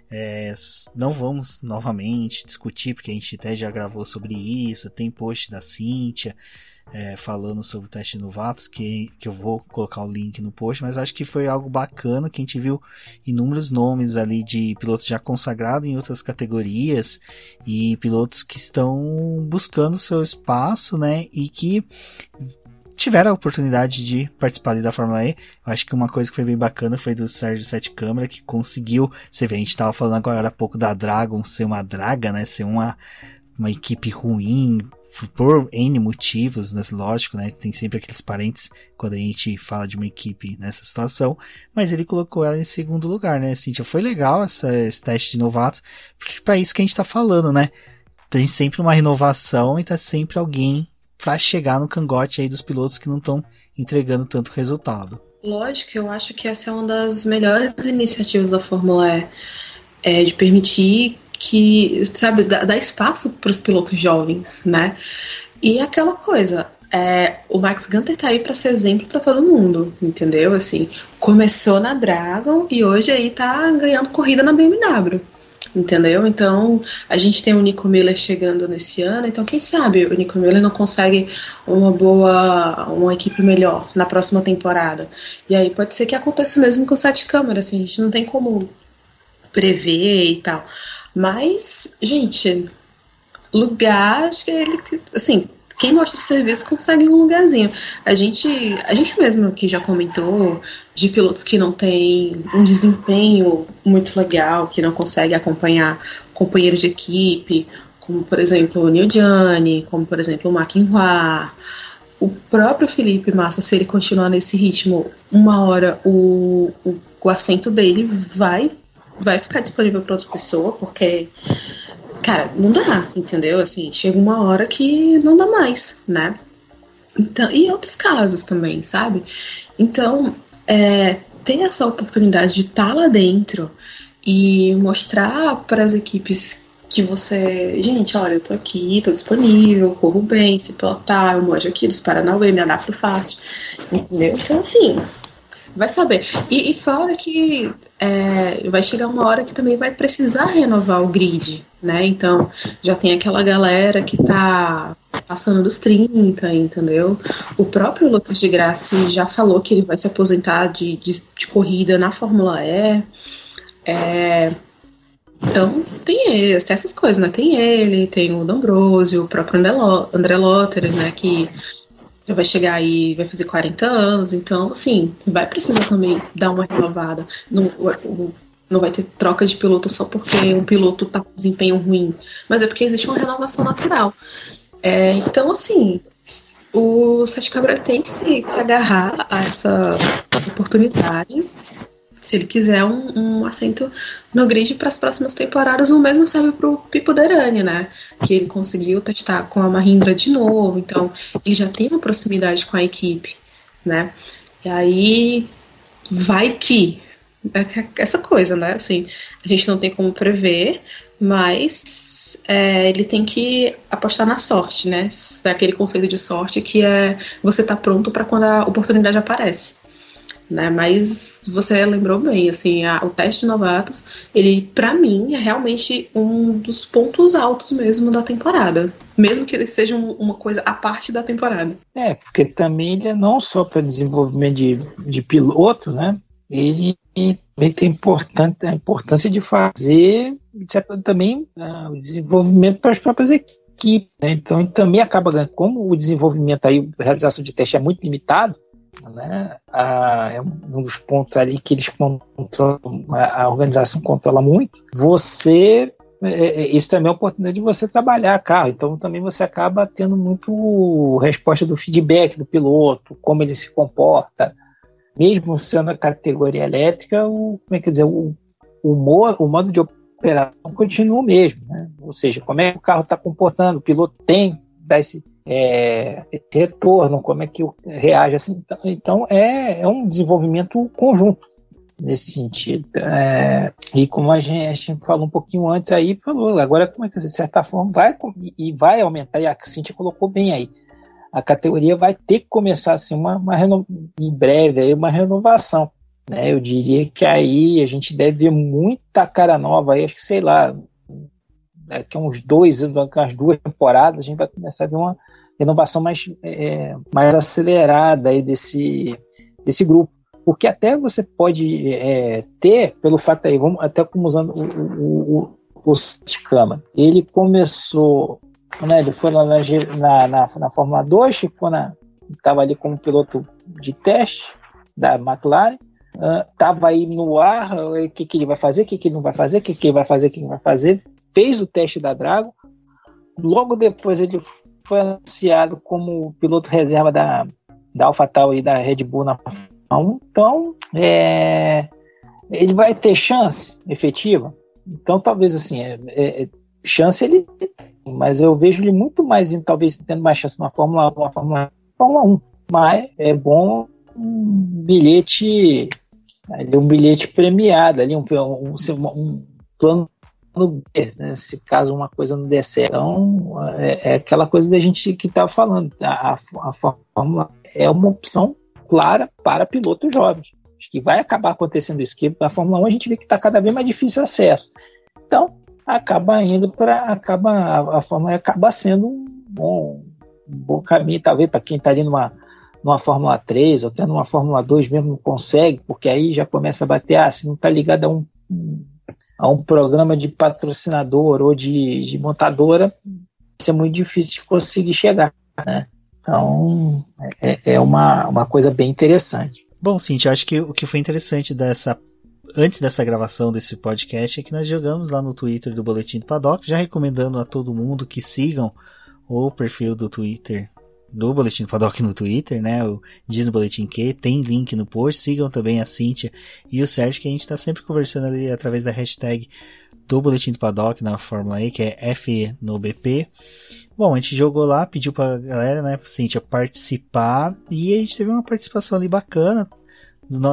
É, não vamos novamente discutir, porque a gente até já gravou sobre isso. Tem post da Cíntia é, falando sobre o teste de novatos, que, que eu vou colocar o link no post, mas acho que foi algo bacana que a gente viu inúmeros nomes ali de pilotos já consagrados em outras categorias e pilotos que estão buscando seu espaço, né, e que tiveram a oportunidade de participar da Fórmula E. Eu acho que uma coisa que foi bem bacana foi do Sérgio Sete Câmara, que conseguiu, você vê, a gente estava falando agora há pouco da Dragon ser uma draga, né, ser uma uma equipe ruim, por N motivos, né? lógico, né? Tem sempre aqueles parentes quando a gente fala de uma equipe nessa situação, mas ele colocou ela em segundo lugar, né? Cintia, foi legal essa, esse teste de novatos, porque para isso que a gente tá falando, né? Tem sempre uma renovação e tá sempre alguém para chegar no cangote aí dos pilotos que não estão entregando tanto resultado. Lógico, eu acho que essa é uma das melhores iniciativas da Fórmula E, é de permitir que, sabe, dá, espaço para os pilotos jovens, né? E aquela coisa, é, o Max Gunter tá aí para ser exemplo para todo mundo, entendeu? Assim, começou na Dragon e hoje aí tá ganhando corrida na BMW. Entendeu? Então, a gente tem o Nico Miller chegando nesse ano, então quem sabe o Nico Miller não consegue uma boa, uma equipe melhor na próxima temporada. E aí pode ser que aconteça o mesmo com o Sete Câmeras, assim, a gente não tem como prever e tal. Mas, gente, lugar, acho que ele, assim, quem mostra serviço consegue um lugarzinho. A gente, a gente mesmo aqui já comentou de pilotos que não têm um desempenho muito legal, que não conseguem acompanhar companheiros de equipe, como por exemplo o Neil Gianni, como por exemplo o McIntyre. O próprio Felipe Massa, se ele continuar nesse ritmo, uma hora o, o, o assento dele vai vai ficar disponível para outra pessoa, porque, cara, não dá, entendeu? Assim, chega uma hora que não dá mais, né? Então, e outros casos também, sabe? Então, é, ter essa oportunidade de estar tá lá dentro e mostrar para as equipes que você, gente, olha, eu tô aqui, tô disponível, corro bem, se pilotar, eu mojo aqui dos Paranauê, me adapto fácil, entendeu? Então, assim, vai saber. E, e fora que é, vai chegar uma hora que também vai precisar renovar o grid, né? Então já tem aquela galera que tá passando dos 30, entendeu? O próprio Lucas de Graça já falou que ele vai se aposentar de, de, de corrida na Fórmula E. É, então, tem essas coisas, né? Tem ele, tem o D'Ambrosio, o próprio André Lotter, né? Que já vai chegar aí, vai fazer 40 anos, então, assim, vai precisar também dar uma renovada. Não, não vai ter troca de piloto só porque um piloto tá com desempenho ruim, mas é porque existe uma renovação natural. É, então, assim, o Sete Cabral tem que se, se agarrar a essa oportunidade se ele quiser um, um assento no grid para as próximas temporadas, o mesmo serve para o Pipo Derani, né? Que ele conseguiu testar com a Mahindra de novo, então ele já tem uma proximidade com a equipe, né? E aí vai que é essa coisa, né? Assim, a gente não tem como prever, mas é, ele tem que apostar na sorte, né? Daquele conceito de sorte que é você tá pronto para quando a oportunidade aparece né? Mas você lembrou bem, assim, a, o teste de novatos, ele, para mim, é realmente um dos pontos altos mesmo da temporada. Mesmo que ele seja um, uma coisa à parte da temporada. É, porque também ele é não só para desenvolvimento de, de piloto, né? Ele também tem importante, a importância de fazer também uh, o desenvolvimento para as próprias equipes. Né? Então, ele também acaba ganhando. Como o desenvolvimento aí, a realização de teste é muito limitado, né? Ah, é um dos pontos ali que eles controlam, a organização controla muito. Você é, é, isso também é uma oportunidade de você trabalhar carro. Então também você acaba tendo muito resposta do feedback do piloto, como ele se comporta. Mesmo sendo a categoria elétrica, o, como é que dizer, o, o, o modo de operação continua o mesmo. Né? Ou seja, como é que o carro está comportando, o piloto tem dar esse é, retorno, como é que reage assim. Então, então é, é um desenvolvimento conjunto nesse sentido. É, e como a gente, a gente, falou um pouquinho antes aí, falou, agora como é que de certa forma vai e vai aumentar, e a Cintia colocou bem aí. A categoria vai ter que começar assim uma, uma reno, em breve aí uma renovação. Né? Eu diria que aí a gente deve ver muita cara nova aí, acho que sei lá, daqui a uns dois, umas duas temporadas, a gente vai começar a ver uma renovação mais, é, mais acelerada aí desse, desse grupo. Porque até você pode é, ter, pelo fato aí, vamos até como usando o, o, o, ele começou, né, ele foi lá na, na, na, na Fórmula 2, ficou na, estava ali como piloto de teste da McLaren, estava uh, aí no ar, o que, que ele vai fazer, o que, que ele não vai fazer, o que, que ele vai fazer, o que ele vai fazer, fez o teste da Drago, logo depois ele foi anunciado como piloto reserva da, da AlphaTauri e da Red Bull na Fórmula 1, então é, ele vai ter chance efetiva, então talvez assim, é, é, chance ele tem, mas eu vejo ele muito mais, talvez tendo mais chance na Fórmula 1, na Fórmula 1, mas é bom um bilhete um bilhete premiado ali, um, um, um plano B, né? se caso uma coisa não der certo. Então, é, é aquela coisa da gente que está falando. A, a, Fórmula é uma opção clara para pilotos jovens. Acho que vai acabar acontecendo isso, que a Fórmula 1 a gente vê que está cada vez mais difícil acesso. Então, acaba indo para. acaba a, Fórmula acaba sendo um bom, um bom caminho, talvez, para quem está ali numa numa Fórmula 3 ou até numa Fórmula 2 mesmo não consegue, porque aí já começa a bater, ah, se não está ligado a um, a um programa de patrocinador ou de, de montadora, vai ser muito difícil de conseguir chegar, né? Então, é, é uma, uma coisa bem interessante. Bom, Cintia, acho que o que foi interessante dessa antes dessa gravação desse podcast é que nós jogamos lá no Twitter do Boletim do Paddock, já recomendando a todo mundo que sigam o perfil do Twitter do Boletim do Paddock no Twitter, né? O Diz no Boletim Q, tem link no post. Sigam também a Cintia e o Sérgio, que a gente está sempre conversando ali através da hashtag do Boletim do Paddock na Fórmula E, que é F. Bom, a gente jogou lá, pediu pra galera, né, Cintia, participar e a gente teve uma participação ali bacana.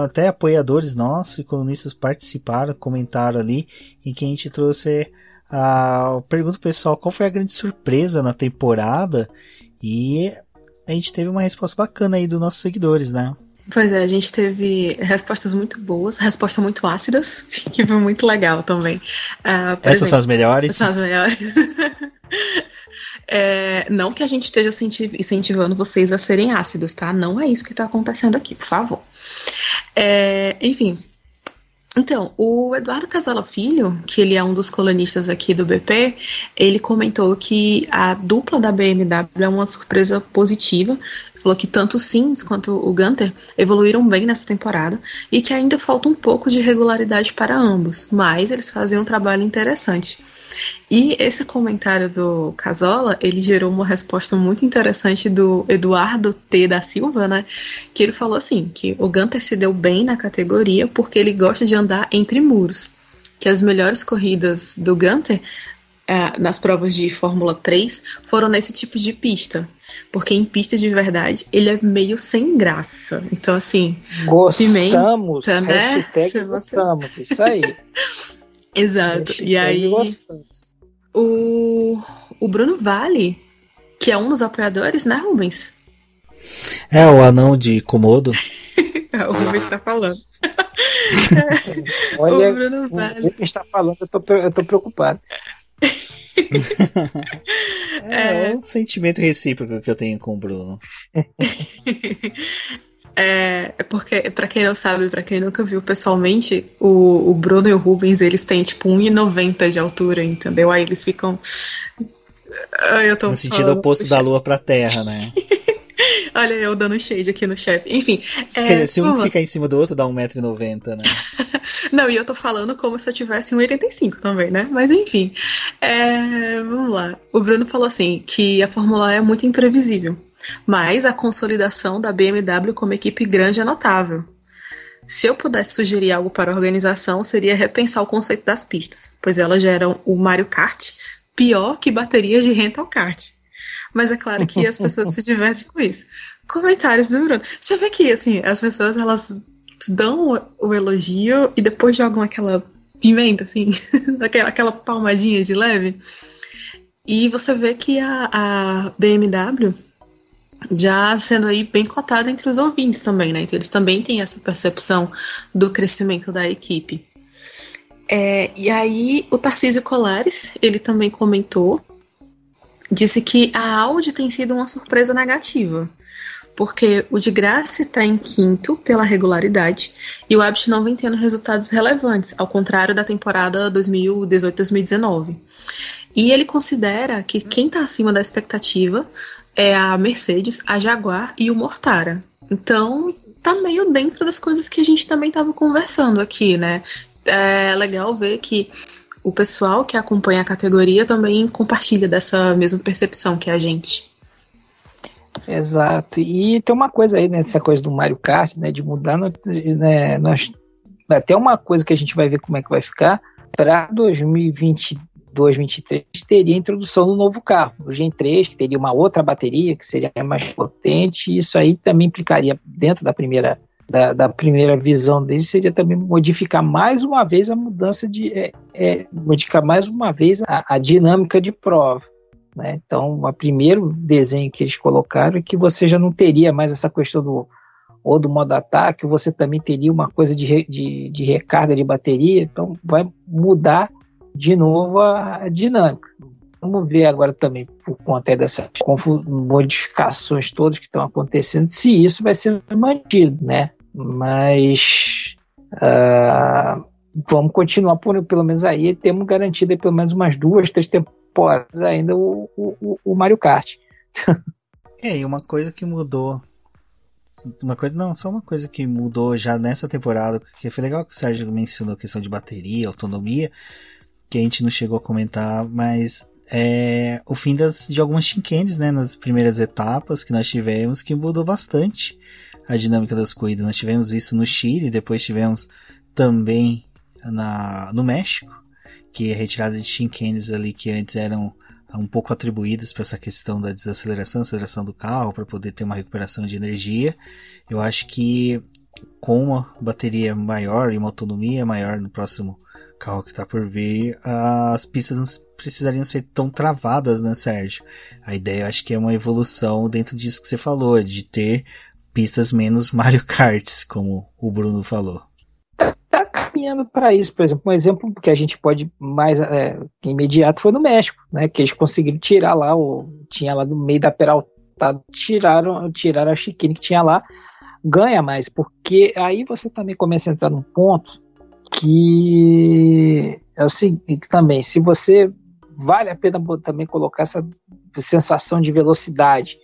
Até apoiadores nossos e colunistas participaram, comentaram ali, em que a gente trouxe a pergunta pessoal qual foi a grande surpresa na temporada e a gente teve uma resposta bacana aí dos nossos seguidores, né? Pois é, a gente teve respostas muito boas, respostas muito ácidas, que foi muito legal também. Uh, Essas exemplo, são as melhores? São as melhores. é, não que a gente esteja incentivando vocês a serem ácidos, tá? Não é isso que está acontecendo aqui, por favor. É, enfim, Então, o Eduardo Casala Filho, que ele é um dos colonistas aqui do BP, ele comentou que a dupla da BMW é uma surpresa positiva. Falou que tanto o Sims quanto o Gunter evoluíram bem nessa temporada e que ainda falta um pouco de regularidade para ambos, mas eles fazem um trabalho interessante. E esse comentário do Casola, ele gerou uma resposta muito interessante do Eduardo T. da Silva, né? Que ele falou assim, que o Gunter se deu bem na categoria porque ele gosta de andar entre muros. Que as melhores corridas do Gunter é, nas provas de Fórmula 3 foram nesse tipo de pista. Porque em pista de verdade ele é meio sem graça. Então, assim. Gostamos, pimenta, né? Hashtag gostamos, isso aí. Exato. E aí. O, o Bruno Vale, que é um dos apoiadores, né, Rubens? É, o anão de Komodo. o Rubens está falando. Olha, o Bruno Vale. O está falando, eu tô, eu tô preocupado. é, é um sentimento recíproco que eu tenho com o Bruno. É, é porque, para quem não sabe, para quem nunca viu pessoalmente, o, o Bruno e o Rubens, eles têm tipo 1,90 de altura, entendeu? Aí eles ficam. Ai, eu tô no sentido oposto da Lua pra Terra, né? Olha, eu dando shade aqui no chefe. Enfim. Se, é, se um ficar em cima do outro, dá 1,90m, né? Não, e eu tô falando como se eu tivesse 1,85 também, né? Mas enfim. É, vamos lá. O Bruno falou assim: que a Fórmula E é muito imprevisível. Mas a consolidação da BMW como equipe grande é notável. Se eu pudesse sugerir algo para a organização, seria repensar o conceito das pistas, pois elas geram o Mario Kart pior que baterias de rental kart. Mas é claro que as pessoas se divertem com isso. Comentários do Bruno. Você vê que, assim, as pessoas, elas dão o elogio e depois jogam aquela pimenta, assim, aquela palmadinha de leve. E você vê que a, a BMW já sendo aí bem cotada entre os ouvintes também, né? Então eles também têm essa percepção do crescimento da equipe. É, e aí o Tarcísio Colares, ele também comentou, disse que a Audi tem sido uma surpresa negativa, porque o de Graça está em quinto pela regularidade e o Abt não vem tendo resultados relevantes, ao contrário da temporada 2018-2019. E ele considera que quem está acima da expectativa é a Mercedes, a Jaguar e o Mortara. Então, tá meio dentro das coisas que a gente também estava conversando aqui, né? É legal ver que o pessoal que acompanha a categoria também compartilha dessa mesma percepção que a gente. Exato. E tem uma coisa aí nessa coisa do Mario Kart, né, de mudar, né, nós até uma coisa que a gente vai ver como é que vai ficar para 2022 2023 teria a introdução do novo carro, o Gen 3, que teria uma outra bateria, que seria mais potente, e isso aí também implicaria, dentro da primeira, da, da primeira visão dele, seria também modificar mais uma vez a mudança de. É, é, modificar mais uma vez a, a dinâmica de prova. Né? Então, o primeiro desenho que eles colocaram é que você já não teria mais essa questão do ou do modo ataque, você também teria uma coisa de, de, de recarga de bateria, então vai mudar de novo a dinâmica. Vamos ver agora também, por conta dessas modificações todas que estão acontecendo, se isso vai ser mantido, né? Mas uh, vamos continuar por pelo menos aí, temos garantido pelo menos umas duas, três temporadas ainda o, o, o Mario Kart. é, e uma coisa que mudou uma coisa, não, só uma coisa que mudou já nessa temporada, que foi legal que o Sérgio mencionou a questão de bateria, autonomia, que a gente não chegou a comentar, mas é o fim das, de algumas chinquenes, né, nas primeiras etapas que nós tivemos, que mudou bastante a dinâmica das corridas. Nós tivemos isso no Chile, depois tivemos também na, no México, que é retirada de chinquenes ali que antes eram um pouco atribuídas para essa questão da desaceleração, aceleração do carro, para poder ter uma recuperação de energia. Eu acho que com uma bateria maior e uma autonomia maior no próximo carro que está por vir, as pistas não precisariam ser tão travadas, né, Sérgio? A ideia acho que é uma evolução dentro disso que você falou, de ter pistas menos Mario Karts, como o Bruno falou. Está caminhando para isso, por exemplo, um exemplo que a gente pode mais é, imediato foi no México, né? Que eles conseguiram tirar lá o tinha lá no meio da peraltada, tiraram tiraram a chicane que tinha lá, ganha mais, porque aí você também começa a entrar num ponto que é o seguinte também, se você vale a pena também colocar essa sensação de velocidade,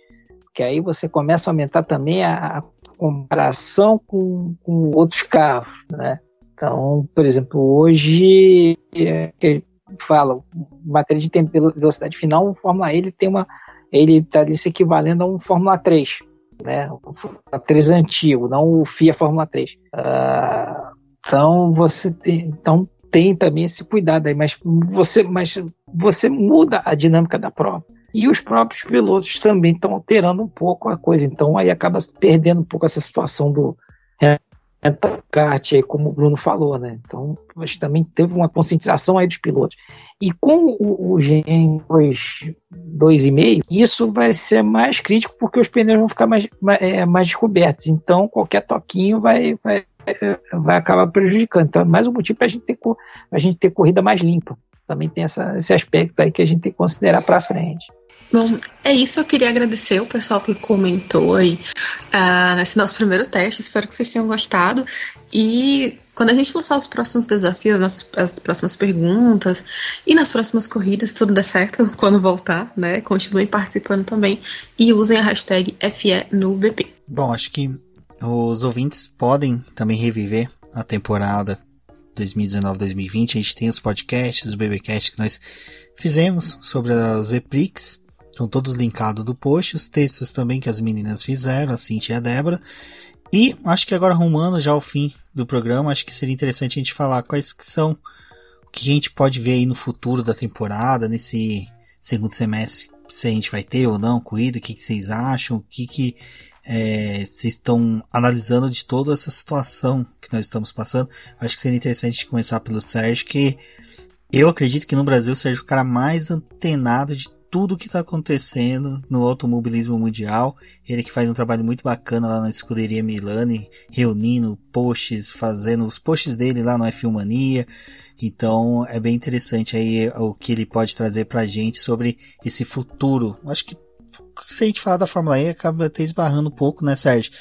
que aí você começa a aumentar também a, a comparação com, com outros carros, né? Então, por exemplo, hoje é, que fala matéria de velocidade final, o Fórmula E ele tem uma ele está se equivalendo a um Fórmula 3, né? O Fórmula 3 antigo, não o FIA Fórmula 3. Uh, ah, então você tem, então tem também esse cuidado aí, mas você, mas você muda a dinâmica da prova. E os próprios pilotos também estão alterando um pouco a coisa. Então aí acaba perdendo um pouco essa situação do kart aí, como o Bruno falou, né? Então, acho também teve uma conscientização aí dos pilotos. E com o, o Gen 2,5, isso vai ser mais crítico porque os pneus vão ficar mais, mais, é, mais descobertos. Então, qualquer toquinho vai, vai, vai acabar prejudicando. Então, é mais um motivo para a gente ter a gente ter corrida mais limpa. Também tem essa, esse aspecto aí que a gente tem que considerar para frente. Bom, é isso. Eu queria agradecer o pessoal que comentou aí uh, nesse nosso primeiro teste. Espero que vocês tenham gostado. E quando a gente lançar os próximos desafios, as, as próximas perguntas e nas próximas corridas, tudo der certo, quando voltar, né? Continuem participando também e usem a hashtag FE no BP. Bom, acho que os ouvintes podem também reviver a temporada 2019-2020. A gente tem os podcasts, o BBcast que nós fizemos sobre as EPRIX Estão todos linkados do post, os textos também que as meninas fizeram, a Cintia e a Débora. E acho que agora arrumando já o fim do programa, acho que seria interessante a gente falar quais que são o que a gente pode ver aí no futuro da temporada, nesse segundo semestre, se a gente vai ter ou não corrida, o que, que vocês acham, o que, que é, vocês estão analisando de toda essa situação que nós estamos passando. Acho que seria interessante começar pelo Sérgio, que eu acredito que no Brasil Sérgio é o cara mais antenado de tudo que está acontecendo no automobilismo mundial. Ele que faz um trabalho muito bacana lá na escuderia Milani, reunindo posts, fazendo os posts dele lá no F1 Mania. Então é bem interessante aí o que ele pode trazer para a gente sobre esse futuro. Acho que se a gente falar da Fórmula E, acaba até esbarrando um pouco, né, Sérgio?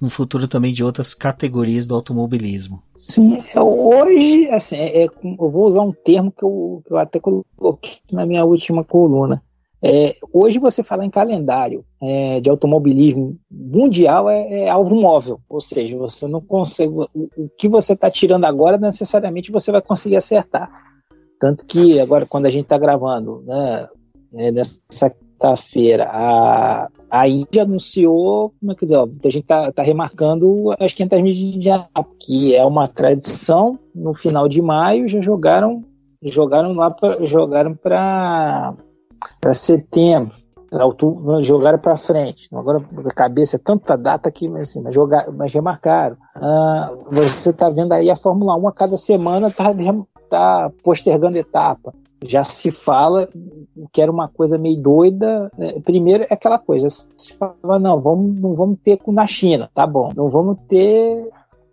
No futuro também de outras categorias do automobilismo. Sim, é, hoje, assim, é, é, eu vou usar um termo que eu, que eu até coloquei na minha última coluna. É, hoje você falar em calendário é, de automobilismo mundial é, é, alvo móvel, ou seja, você não consegue. O, o que você está tirando agora necessariamente você vai conseguir acertar. Tanto que agora, quando a gente está gravando, né, é, nessa quinta-feira, a, a Índia anunciou, como é que dizer, ó, a gente está tá remarcando as 500 mil de Indianápolis, que é uma tradição. No final de maio já jogaram, jogaram lá, pra, jogaram para para setembro, outubro, jogaram para frente. Agora a cabeça é tanta data que assim, mas, jogar, mas remarcaram. Ah, você está vendo aí a Fórmula 1 a cada semana está tá postergando etapa. Já se fala que era uma coisa meio doida. Né? Primeiro é aquela coisa, se fala, não, vamos, não vamos ter na China, tá bom. Não vamos ter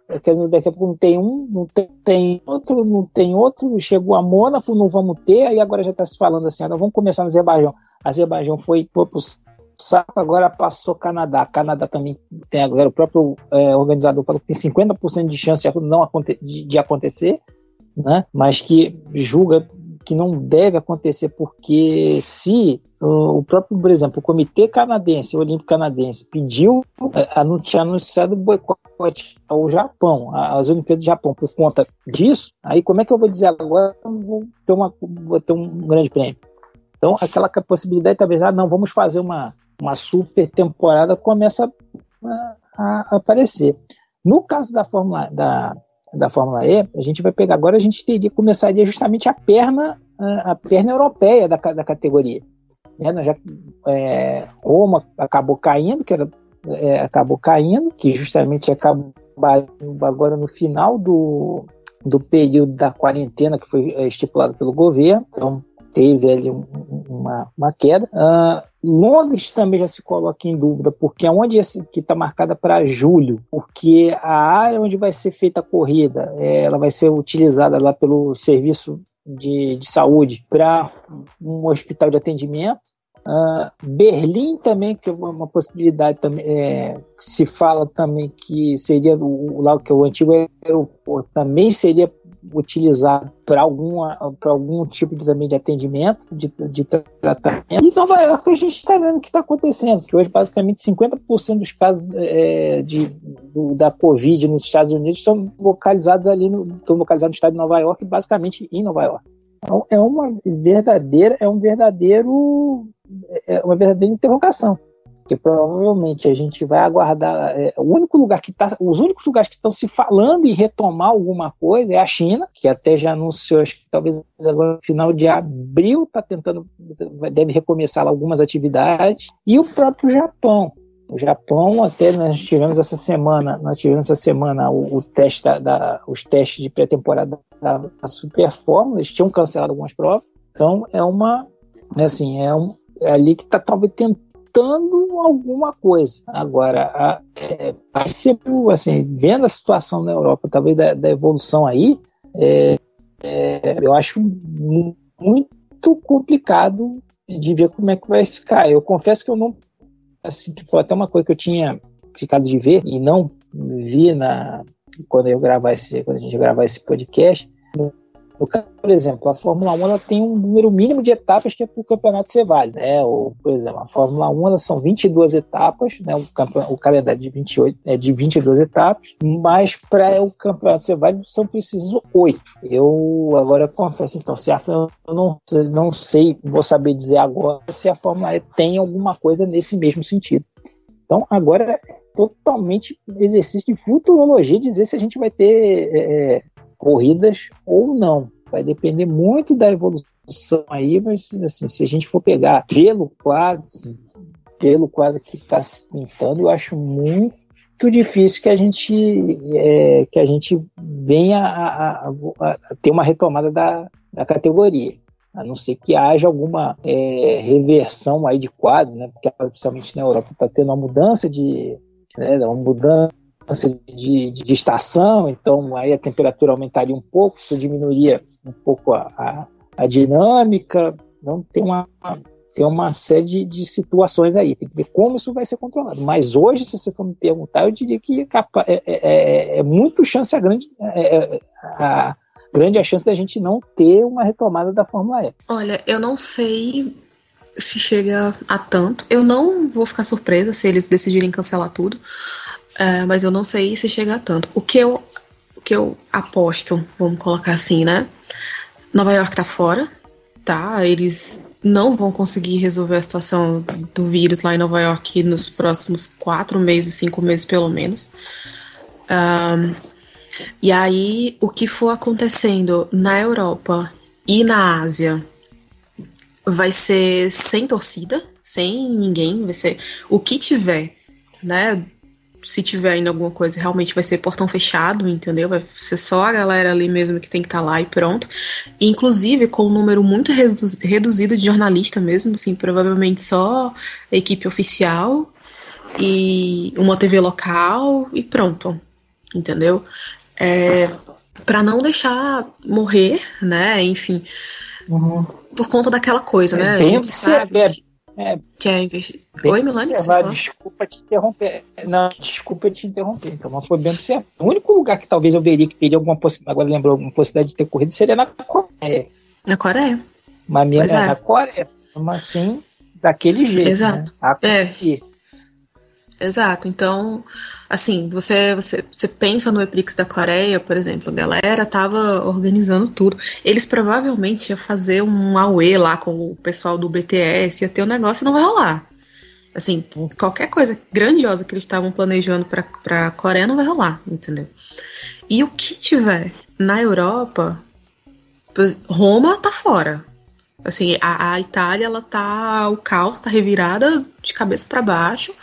daqui a pouco não tem um, não tem, tem, outro, não tem outro, chegou a Mônaco, não vamos ter, aí agora já está se falando assim, ah, vamos começar no Azerbaijão. Azerbaijão foi, foi pro saco, agora passou Canadá. Canadá também tem agora, o próprio é, organizador falou que tem 50% de chance de, não, de, de acontecer, né? mas que julga que não deve acontecer, porque se o próprio, por exemplo, o Comitê Canadense, o Olímpico Canadense, pediu, tinha anunciado boicote ao Japão, às Olimpíadas do Japão, por conta disso, aí como é que eu vou dizer agora vou ter, uma, vou ter um grande prêmio? Então, aquela possibilidade, talvez, ah, não, vamos fazer uma, uma super temporada, começa a, a aparecer. No caso da Fórmula, da, da Fórmula E, a gente vai pegar agora, a gente teria começaria justamente a perna a perna europeia da, da categoria. Né? Já, é, Roma acabou caindo, que era, é, acabou caindo, que justamente acabou agora no final do, do período da quarentena que foi é, estipulado pelo governo. Então teve ali um, uma, uma queda. Uh, Londres também já se coloca em dúvida, porque aonde esse que está marcada para julho, porque a área onde vai ser feita a corrida, é, ela vai ser utilizada lá pelo serviço de, de saúde para um hospital de atendimento. Uh, Berlim também, que é uma possibilidade também, é, se fala também que seria o, lá que é o antigo aeroporto, também seria utilizado para algum tipo de, também de atendimento, de, de tratamento. E Nova York a gente está vendo o que está acontecendo, que hoje basicamente 50% dos casos é, de, do, da Covid nos Estados Unidos estão localizados ali no, estão localizados no estado de Nova York, basicamente em Nova York. Então, é uma verdadeira, é um verdadeiro, é uma verdadeira interrogação que provavelmente a gente vai aguardar. É, o único lugar que tá, os únicos lugares que estão se falando em retomar alguma coisa é a China, que até já anunciou, acho que talvez agora no final de abril está tentando, deve recomeçar algumas atividades, e o próprio Japão. O Japão, até nós tivemos essa semana, nós tivemos essa semana o, o teste da, da, os testes de pré-temporada da, da Super Fórmula, eles tinham cancelado algumas provas, então é uma, é assim, é, um, é ali que está talvez tentando tentando alguma coisa. Agora, a, é, assim, vendo a situação na Europa, talvez da, da evolução aí, é, é, eu acho muito complicado de ver como é que vai ficar. Eu confesso que eu não, assim, foi até uma coisa que eu tinha ficado de ver e não vi na quando eu gravar esse, quando a gente gravar esse podcast, por exemplo, a Fórmula 1 ela tem um número mínimo de etapas que é para o campeonato ser válido. Né? Ou, por exemplo, a Fórmula 1 ela são 22 etapas, né? o, o calendário de 28 é de 22 etapas, mas para o campeonato ser válido são precisos 8. Eu agora confesso, então, se a, eu não, não sei, vou saber dizer agora se a Fórmula E tem alguma coisa nesse mesmo sentido. Então, agora é totalmente exercício de futurologia dizer se a gente vai ter é, corridas ou não. Vai depender muito da evolução aí, mas assim, se a gente for pegar pelo quadro, pelo quadro que está se pintando, eu acho muito difícil que a gente é, que a gente venha a, a, a, ter uma retomada da, da categoria a não ser que haja alguma é, reversão aí de quadro, né? Porque principalmente na Europa está tendo uma mudança de né, uma mudança de, de, estação, então aí a temperatura aumentaria um pouco, isso diminuiria um pouco a, a, a dinâmica, então tem uma, tem uma série de, de, situações aí, tem que ver como isso vai ser controlado. Mas hoje, se você for me perguntar, eu diria que é, é, é, é muito chance a grande, é, é, a, grande a chance da gente não ter uma retomada da Fórmula E. Olha, eu não sei se chega a tanto. Eu não vou ficar surpresa se eles decidirem cancelar tudo. É, mas eu não sei se chega a tanto. O que eu, o que eu aposto, vamos colocar assim, né? Nova York tá fora, tá? Eles não vão conseguir resolver a situação do vírus lá em Nova York nos próximos quatro meses, cinco meses pelo menos. Um, e aí, o que for acontecendo na Europa e na Ásia vai ser sem torcida, sem ninguém, vai ser o que tiver, né? Se tiver ainda alguma coisa, realmente vai ser portão fechado, entendeu? Vai ser só a galera ali mesmo que tem que estar tá lá e pronto. inclusive com um número muito reduzido de jornalista mesmo, assim, provavelmente só a equipe oficial e uma TV local e pronto, entendeu? É, para não deixar morrer, né? Enfim, uhum. por conta daquela coisa, é né? Bem, a gente sabe. É, é, que é investir. Oi, Milani? Desculpa te interromper. Não, desculpa te interromper. Então, mas foi bem observado. O único lugar que talvez eu veria que teria alguma possibilidade, agora lembrou alguma possibilidade de ter corrido seria na Coreia. Na Coreia. Mas mesmo é. na Coreia. Mas assim, daquele jeito. Exato. Né? É. Exato. Então, assim, você, você, você pensa no Eprix da Coreia, por exemplo, a galera tava organizando tudo. Eles provavelmente iam fazer um AUE lá com o pessoal do BTS, ia ter um negócio e não vai rolar. Assim, qualquer coisa grandiosa que eles estavam planejando pra, pra Coreia não vai rolar, entendeu? E o que tiver na Europa, Roma tá fora. Assim, a, a Itália, ela tá. O caos tá revirada de cabeça para baixo.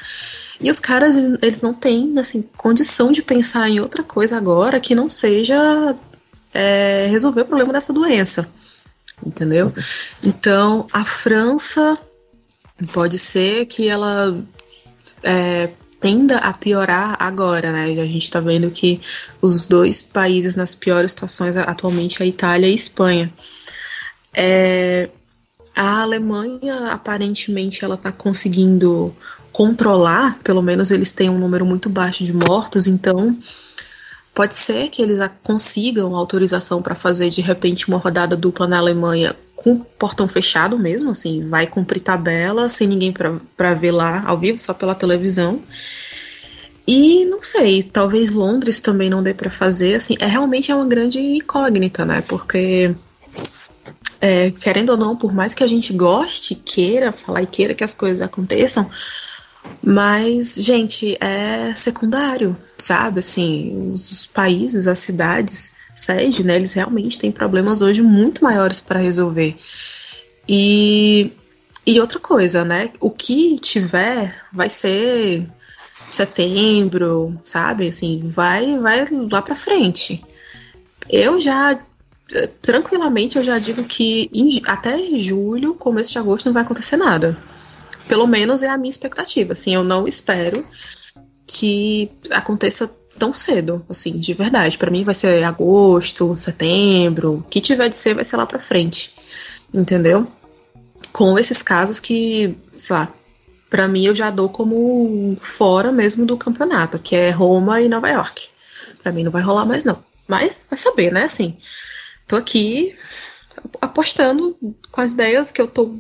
E os caras, eles não têm, assim, condição de pensar em outra coisa agora que não seja é, resolver o problema dessa doença. Entendeu? Então, a França pode ser que ela é, tenda a piorar agora, né? A gente está vendo que os dois países nas piores situações atualmente é a Itália e a Espanha. É, a Alemanha aparentemente ela está conseguindo controlar, pelo menos eles têm um número muito baixo de mortos, então Pode ser que eles consigam autorização para fazer de repente uma rodada dupla na Alemanha com portão fechado mesmo, assim, vai cumprir tabela, sem ninguém para ver lá ao vivo, só pela televisão. E não sei, talvez Londres também não dê para fazer, assim, é realmente é uma grande incógnita, né? Porque é, querendo ou não, por mais que a gente goste, queira falar e queira que as coisas aconteçam, mas, gente, é secundário, sabe? Assim, os países, as cidades, sede, né? Eles realmente têm problemas hoje muito maiores para resolver. E, e outra coisa, né? O que tiver vai ser setembro, sabe? Assim, vai, vai lá para frente. Eu já tranquilamente eu já digo que em, até julho, começo de agosto não vai acontecer nada. Pelo menos é a minha expectativa. Assim, eu não espero que aconteça tão cedo, assim, de verdade. Para mim vai ser agosto, setembro, o que tiver de ser vai ser lá para frente. Entendeu? Com esses casos que, sei lá, para mim eu já dou como fora mesmo do campeonato, que é Roma e Nova York. Para mim não vai rolar mais não. Mas vai saber, né, assim. Tô aqui apostando com as ideias que eu tô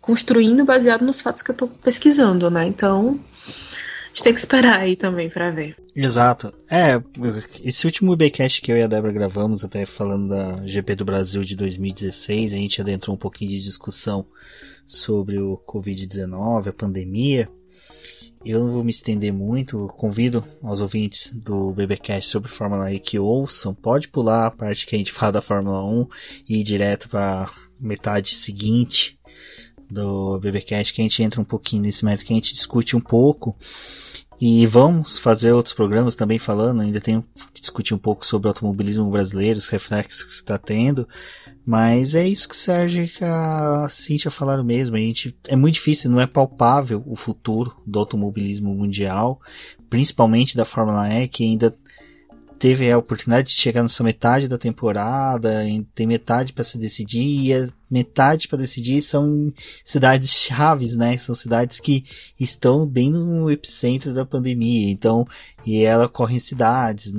construindo baseado nos fatos que eu tô pesquisando, né? Então, a gente tem que esperar aí também para ver. Exato. É, esse último Bcast que eu e a Débora gravamos, até falando da GP do Brasil de 2016, a gente adentrou um pouquinho de discussão sobre o Covid-19, a pandemia. Eu não vou me estender muito, convido aos ouvintes do BBcast sobre Fórmula E que ouçam. Pode pular a parte que a gente fala da Fórmula 1 e ir direto para metade seguinte do BBcast que a gente entra um pouquinho nesse mérito, que a gente discute um pouco. E vamos fazer outros programas também falando, ainda tenho que discutir um pouco sobre automobilismo brasileiro, os reflexos que está tendo. Mas é isso que Sérgio e a Cintia falaram mesmo. A gente, é muito difícil, não é palpável o futuro do automobilismo mundial, principalmente da Fórmula E, que ainda teve a oportunidade de chegar nessa metade da temporada, tem metade para se decidir e a metade para decidir são cidades chaves, né? São cidades que estão bem no epicentro da pandemia, então e ela corre em cidades,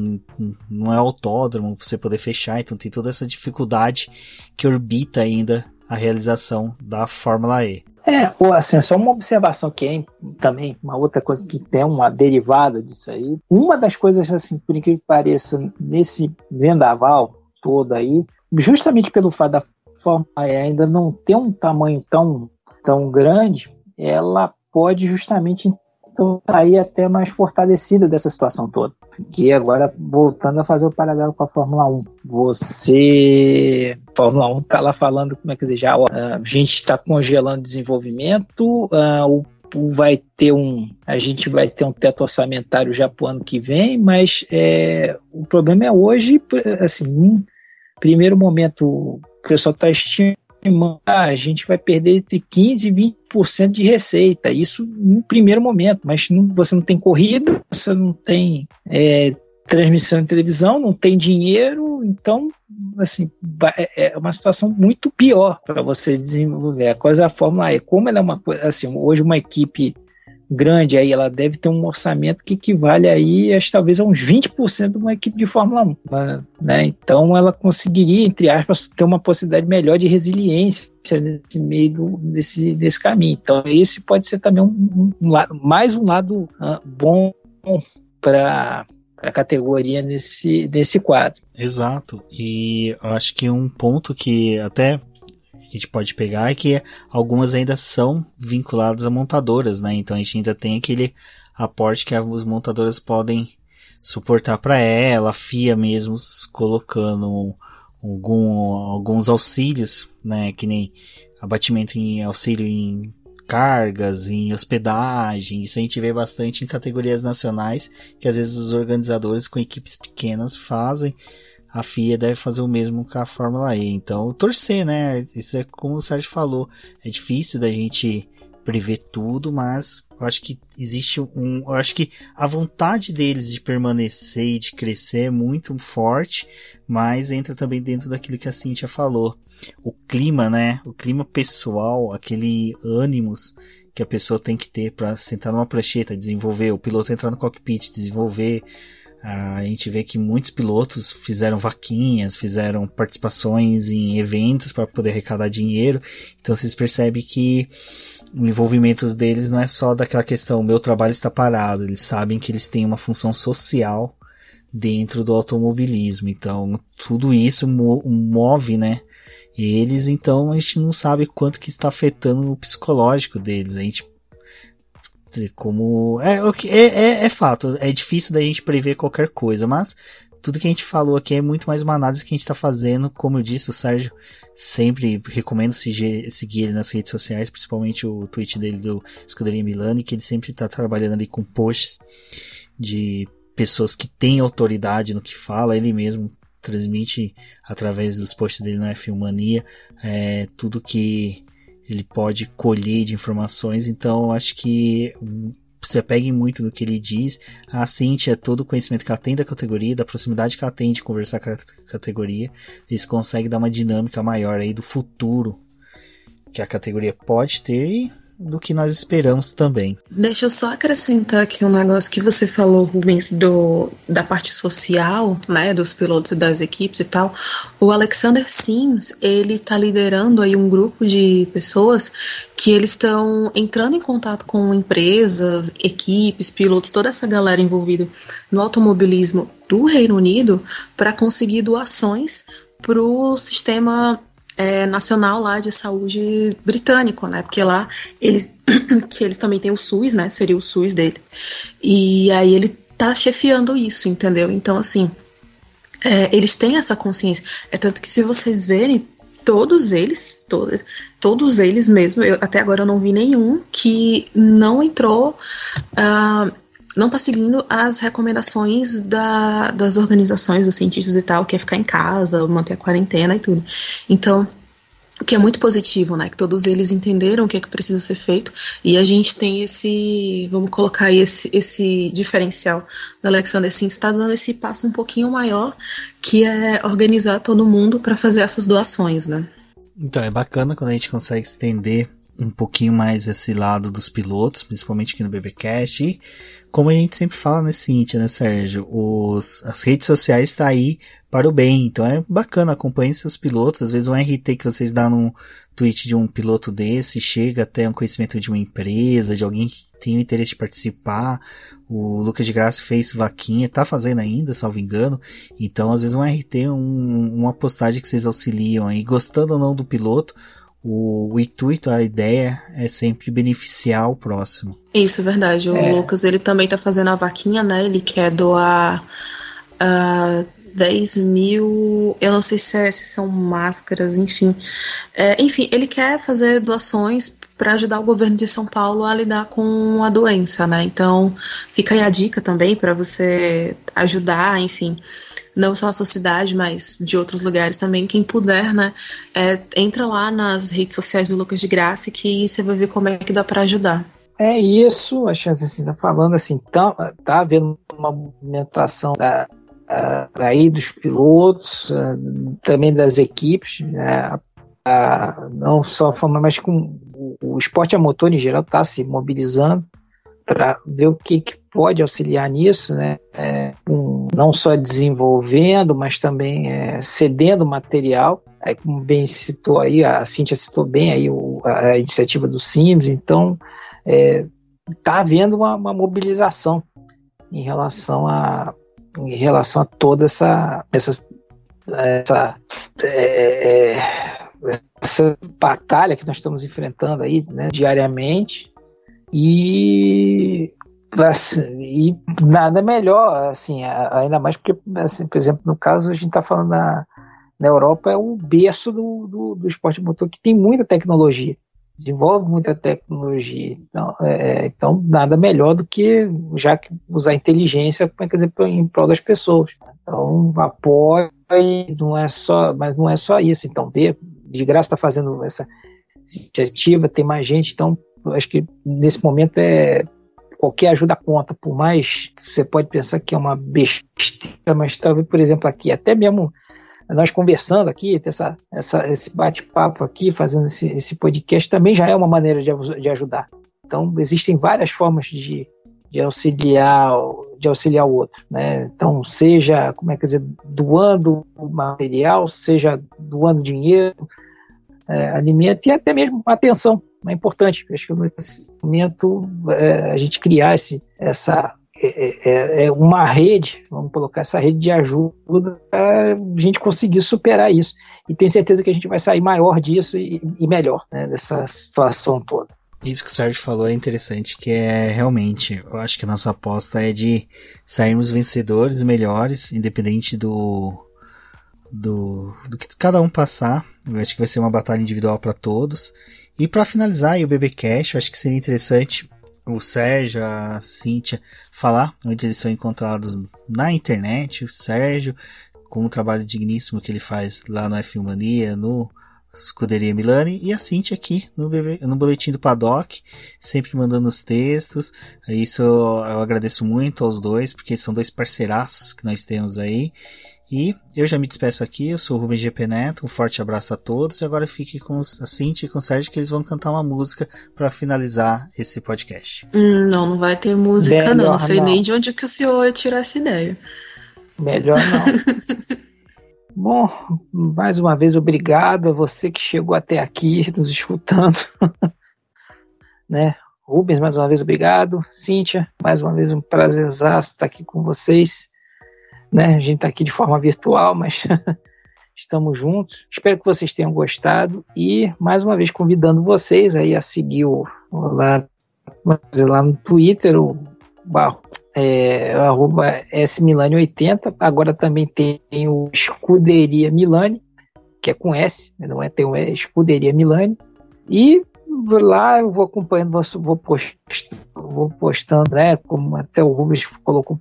não é autódromo para você poder fechar, então tem toda essa dificuldade que orbita ainda a realização da Fórmula E. É, assim, só uma observação que é também, uma outra coisa que é uma derivada disso aí. Uma das coisas, assim, por incrível que pareça, nesse vendaval todo aí, justamente pelo fato da Fórmula ainda não ter um tamanho tão, tão grande, ela pode justamente então sair até mais fortalecida dessa situação toda. E agora, voltando a fazer o paralelo com a Fórmula 1. Você. Fórmula 1 está lá falando, como é que dizer, já ó, a gente está congelando desenvolvimento, uh, o vai ter um. A gente vai ter um teto orçamentário já para o ano que vem, mas é, o problema é hoje, assim, primeiro momento, o pessoal está estimando ah, a gente vai perder entre 15% e 20% de receita. Isso no primeiro momento, mas não, você não tem corrida, você não tem é, transmissão em televisão, não tem dinheiro, então assim é, é uma situação muito pior para você desenvolver. A coisa a Fórmula E, como ela é uma coisa assim, hoje uma equipe grande aí, ela deve ter um orçamento que equivale aí, acho, talvez a uns 20% de uma equipe de Fórmula 1, né? Então ela conseguiria, entre aspas, ter uma possibilidade melhor de resiliência nesse meio do, desse, desse caminho. Então esse pode ser também um, um, lado, mais um lado uh, bom para a categoria nesse, nesse quadro. Exato. E acho que um ponto que até a gente pode pegar é que algumas ainda são vinculadas a montadoras, né? Então a gente ainda tem aquele aporte que as montadoras podem suportar para ela, a FIA mesmo colocando algum, alguns auxílios, né? Que nem abatimento em auxílio em cargas, em hospedagem. Isso a gente vê bastante em categorias nacionais, que às vezes os organizadores com equipes pequenas fazem a FIA deve fazer o mesmo com a Fórmula E. Então, torcer, né? Isso é como o Sérgio falou, é difícil da gente prever tudo, mas eu acho que existe um, eu acho que a vontade deles de permanecer e de crescer é muito forte, mas entra também dentro daquilo que a Cintia falou. O clima, né? O clima pessoal, aquele ânimos que a pessoa tem que ter para sentar numa prancheta, desenvolver, o piloto entrar no cockpit, desenvolver A gente vê que muitos pilotos fizeram vaquinhas, fizeram participações em eventos para poder arrecadar dinheiro. Então vocês percebem que o envolvimento deles não é só daquela questão, meu trabalho está parado. Eles sabem que eles têm uma função social dentro do automobilismo. Então tudo isso move, né? Eles, então a gente não sabe quanto que está afetando o psicológico deles. A gente como é, é, é, é fato, é difícil da gente prever qualquer coisa, mas tudo que a gente falou aqui é muito mais uma análise que a gente está fazendo. Como eu disse, o Sérgio sempre recomendo seguir, seguir ele nas redes sociais, principalmente o tweet dele do Escuderia Milani, que ele sempre está trabalhando ali com posts de pessoas que têm autoridade no que fala. Ele mesmo transmite através dos posts dele na F1 Mania é, tudo que ele pode colher de informações, então acho que se apeguem muito no que ele diz. A Cintia, todo o conhecimento que ela tem da categoria, da proximidade que ela tem de conversar com a categoria, eles conseguem dar uma dinâmica maior aí do futuro que a categoria pode ter e do que nós esperamos também. Deixa eu só acrescentar aqui um negócio que você falou, Rubens, do, da parte social, né, dos pilotos e das equipes e tal. O Alexander Sims, ele tá liderando aí um grupo de pessoas que eles estão entrando em contato com empresas, equipes, pilotos, toda essa galera envolvida no automobilismo do Reino Unido para conseguir doações para o sistema é, nacional lá de saúde britânico, né? Porque lá eles que eles também têm o SUS, né? Seria o SUS dele. E aí ele tá chefiando isso, entendeu? Então assim, é, eles têm essa consciência. É tanto que se vocês verem todos eles, todos, todos eles mesmo, eu, até agora eu não vi nenhum que não entrou, uh, não está seguindo as recomendações da, das organizações, dos cientistas e tal, que é ficar em casa, manter a quarentena e tudo. Então, o que é muito positivo, né? Que todos eles entenderam o que é que precisa ser feito e a gente tem esse, vamos colocar aí esse, esse diferencial do Alexander Sim está dando esse passo um pouquinho maior, que é organizar todo mundo para fazer essas doações, né? Então é bacana quando a gente consegue estender um pouquinho mais esse lado dos pilotos, principalmente aqui no BBcast e como a gente sempre fala nesse seguinte, né, Sérgio? Os, as redes sociais estão tá aí para o bem, então é bacana, acompanhe seus pilotos. Às vezes um RT que vocês dão num tweet de um piloto desse chega até um conhecimento de uma empresa, de alguém que tem o interesse de participar. O Lucas de Graça fez vaquinha, tá fazendo ainda, salvo engano. Então, às vezes um RT, um, uma postagem que vocês auxiliam aí, gostando ou não do piloto, o, o, intuito, a ideia é sempre beneficiar o próximo. Isso, é verdade. O é. Lucas, ele também tá fazendo a vaquinha, né? Ele quer doar uh, ah, 10 mil, eu não sei se, é, se são máscaras, enfim. É, enfim, ele quer fazer doações para ajudar o governo de São Paulo a lidar com a doença, né? Então, fica aí a dica também para você ajudar, enfim não só a sua cidade, mas de outros lugares também. Quem puder, né, é, entra lá nas redes sociais do Lucas de Graça que você vai ver como é que dá para ajudar. É isso, a chance assim, tá falando assim, tá, tá havendo uma movimentação da, aí dos pilotos, também das equipes, né, não só a forma, mas com o esporte a motor em geral está se mobilizando para ver o que, que, pode auxiliar nisso, né? É, um, não só desenvolvendo, mas também é, cedendo material. Aí, como bem citou aí, a Cintia citou bem aí o, a, iniciativa do Sims, então está é, havendo uma, uma, mobilização em relação a em relação a toda essa essa, essa, é, é, essa batalha que nós estamos enfrentando aí né, diariamente e, assim, e nada melhor, assim, ainda mais porque, assim, por exemplo, no caso, a gente está falando na, na Europa, é o berço do, do, do esporte motor, que tem muita tecnologia desenvolve muita tecnologia. Então, é, então, nada melhor do que já que usar inteligência para dizer, em prol das pessoas. Então, apoio não é só, mas não é só isso. Então, ver, de graça está fazendo essa iniciativa, tem mais gente, então acho que nesse momento é qualquer ajuda conta, por mais que você pode pensar que é uma besteira, mas talvez, por exemplo, aqui, até mesmo nós conversando aqui, essa, essa, esse bate-papo aqui, fazendo esse, esse, podcast, também já é uma maneira de, de ajudar. Então, existem várias formas de, de auxiliar de auxiliar o outro, né? Então, seja, como é que dizer, doando material, seja doando dinheiro, é, alimento e até mesmo atenção, é importante. Acho que nesse momento é, a gente criar esse, essa é, é, é, uma rede, vamos colocar essa rede de ajuda para a gente conseguir superar isso. E tenho certeza que a gente vai sair maior disso e, e melhor né, dessa situação toda. Isso que o Sérgio falou é interessante, que é realmente, eu acho que a nossa aposta é de sairmos vencedores melhores, independente do, do, do que cada um passar. Eu acho que vai ser uma batalha individual para todos. E para finalizar o BB Cash, eu acho que seria interessante o Sérgio, a Cíntia falar onde eles são encontrados na internet. O Sérgio, com o trabalho digníssimo que ele faz lá no F1 Mania, no Escuderia Milani, e a Cintia aqui no, no Boletim do Paddock, sempre mandando os textos. Isso eu agradeço muito aos dois, porque são dois parceiraços que nós temos aí. E eu já me despeço aqui, eu sou o Rubem GP Neto, um forte abraço a todos e agora fique com a Cintia e com o Sérgio que eles vão cantar uma música para finalizar esse podcast. Hum, não, não vai ter música Melhor não, não sei não. nem de onde que o senhor tirou essa ideia. Melhor não. Bom, mais uma vez obrigado a você que chegou até aqui nos escutando. né? Rubens, mais uma vez obrigado. Cíntia, mais uma vez um prazer estar aqui com vocês. Né? A gente está aqui de forma virtual, mas estamos juntos. Espero que vocês tenham gostado e mais uma vez convidando vocês aí a seguir o, o lá, lá no Twitter, o barro é, arroba smilani80. Agora também tem o Escuderia Milani, que é com S, né, não é, tem o é Escuderia Milani. E lá eu vou acompanhando, vou, postando, vou postando, né, como até o Rubens colocou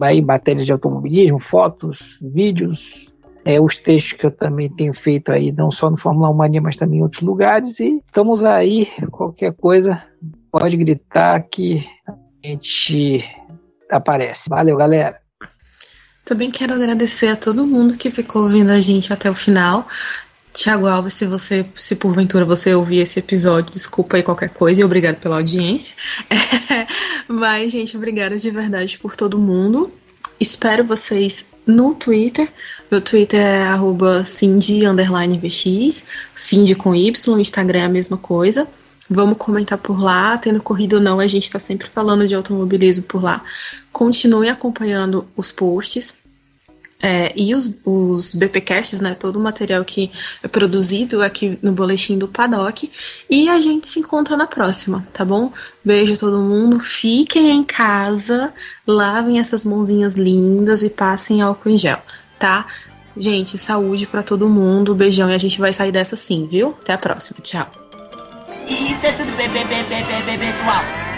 aí, matérias de automobilismo, fotos, vídeos, é, os textos que eu também tenho feito aí, não só no Fórmula 1 Mania, mas também em outros lugares. E estamos aí, qualquer coisa, pode gritar que a gente aparece. Valeu, galera. Também quero agradecer a todo mundo que ficou ouvindo a gente até o final. Tiago Alves, se você, se porventura você ouvir esse episódio, desculpa aí qualquer coisa e obrigado pela audiência. É, mas, gente, obrigada de verdade por todo mundo. Espero vocês no Twitter. Meu Twitter é arroba Cindy_VX, Cindy com Y, Instagram é a mesma coisa. Vamos comentar por lá, tendo corrido ou não, a gente está sempre falando de automobilismo por lá. Continue acompanhando os posts. É, e os, os BPcasts, né, todo o material que é produzido aqui no boletim do Paddock. E a gente se encontra na próxima, tá bom? Beijo a todo mundo, fiquem em casa, lavem essas mãozinhas lindas e passem álcool em gel, tá? Gente, saúde para todo mundo, beijão e a gente vai sair dessa sim, viu? Até a próxima, tchau. Isso é tudo bem, bem, bem, pessoal.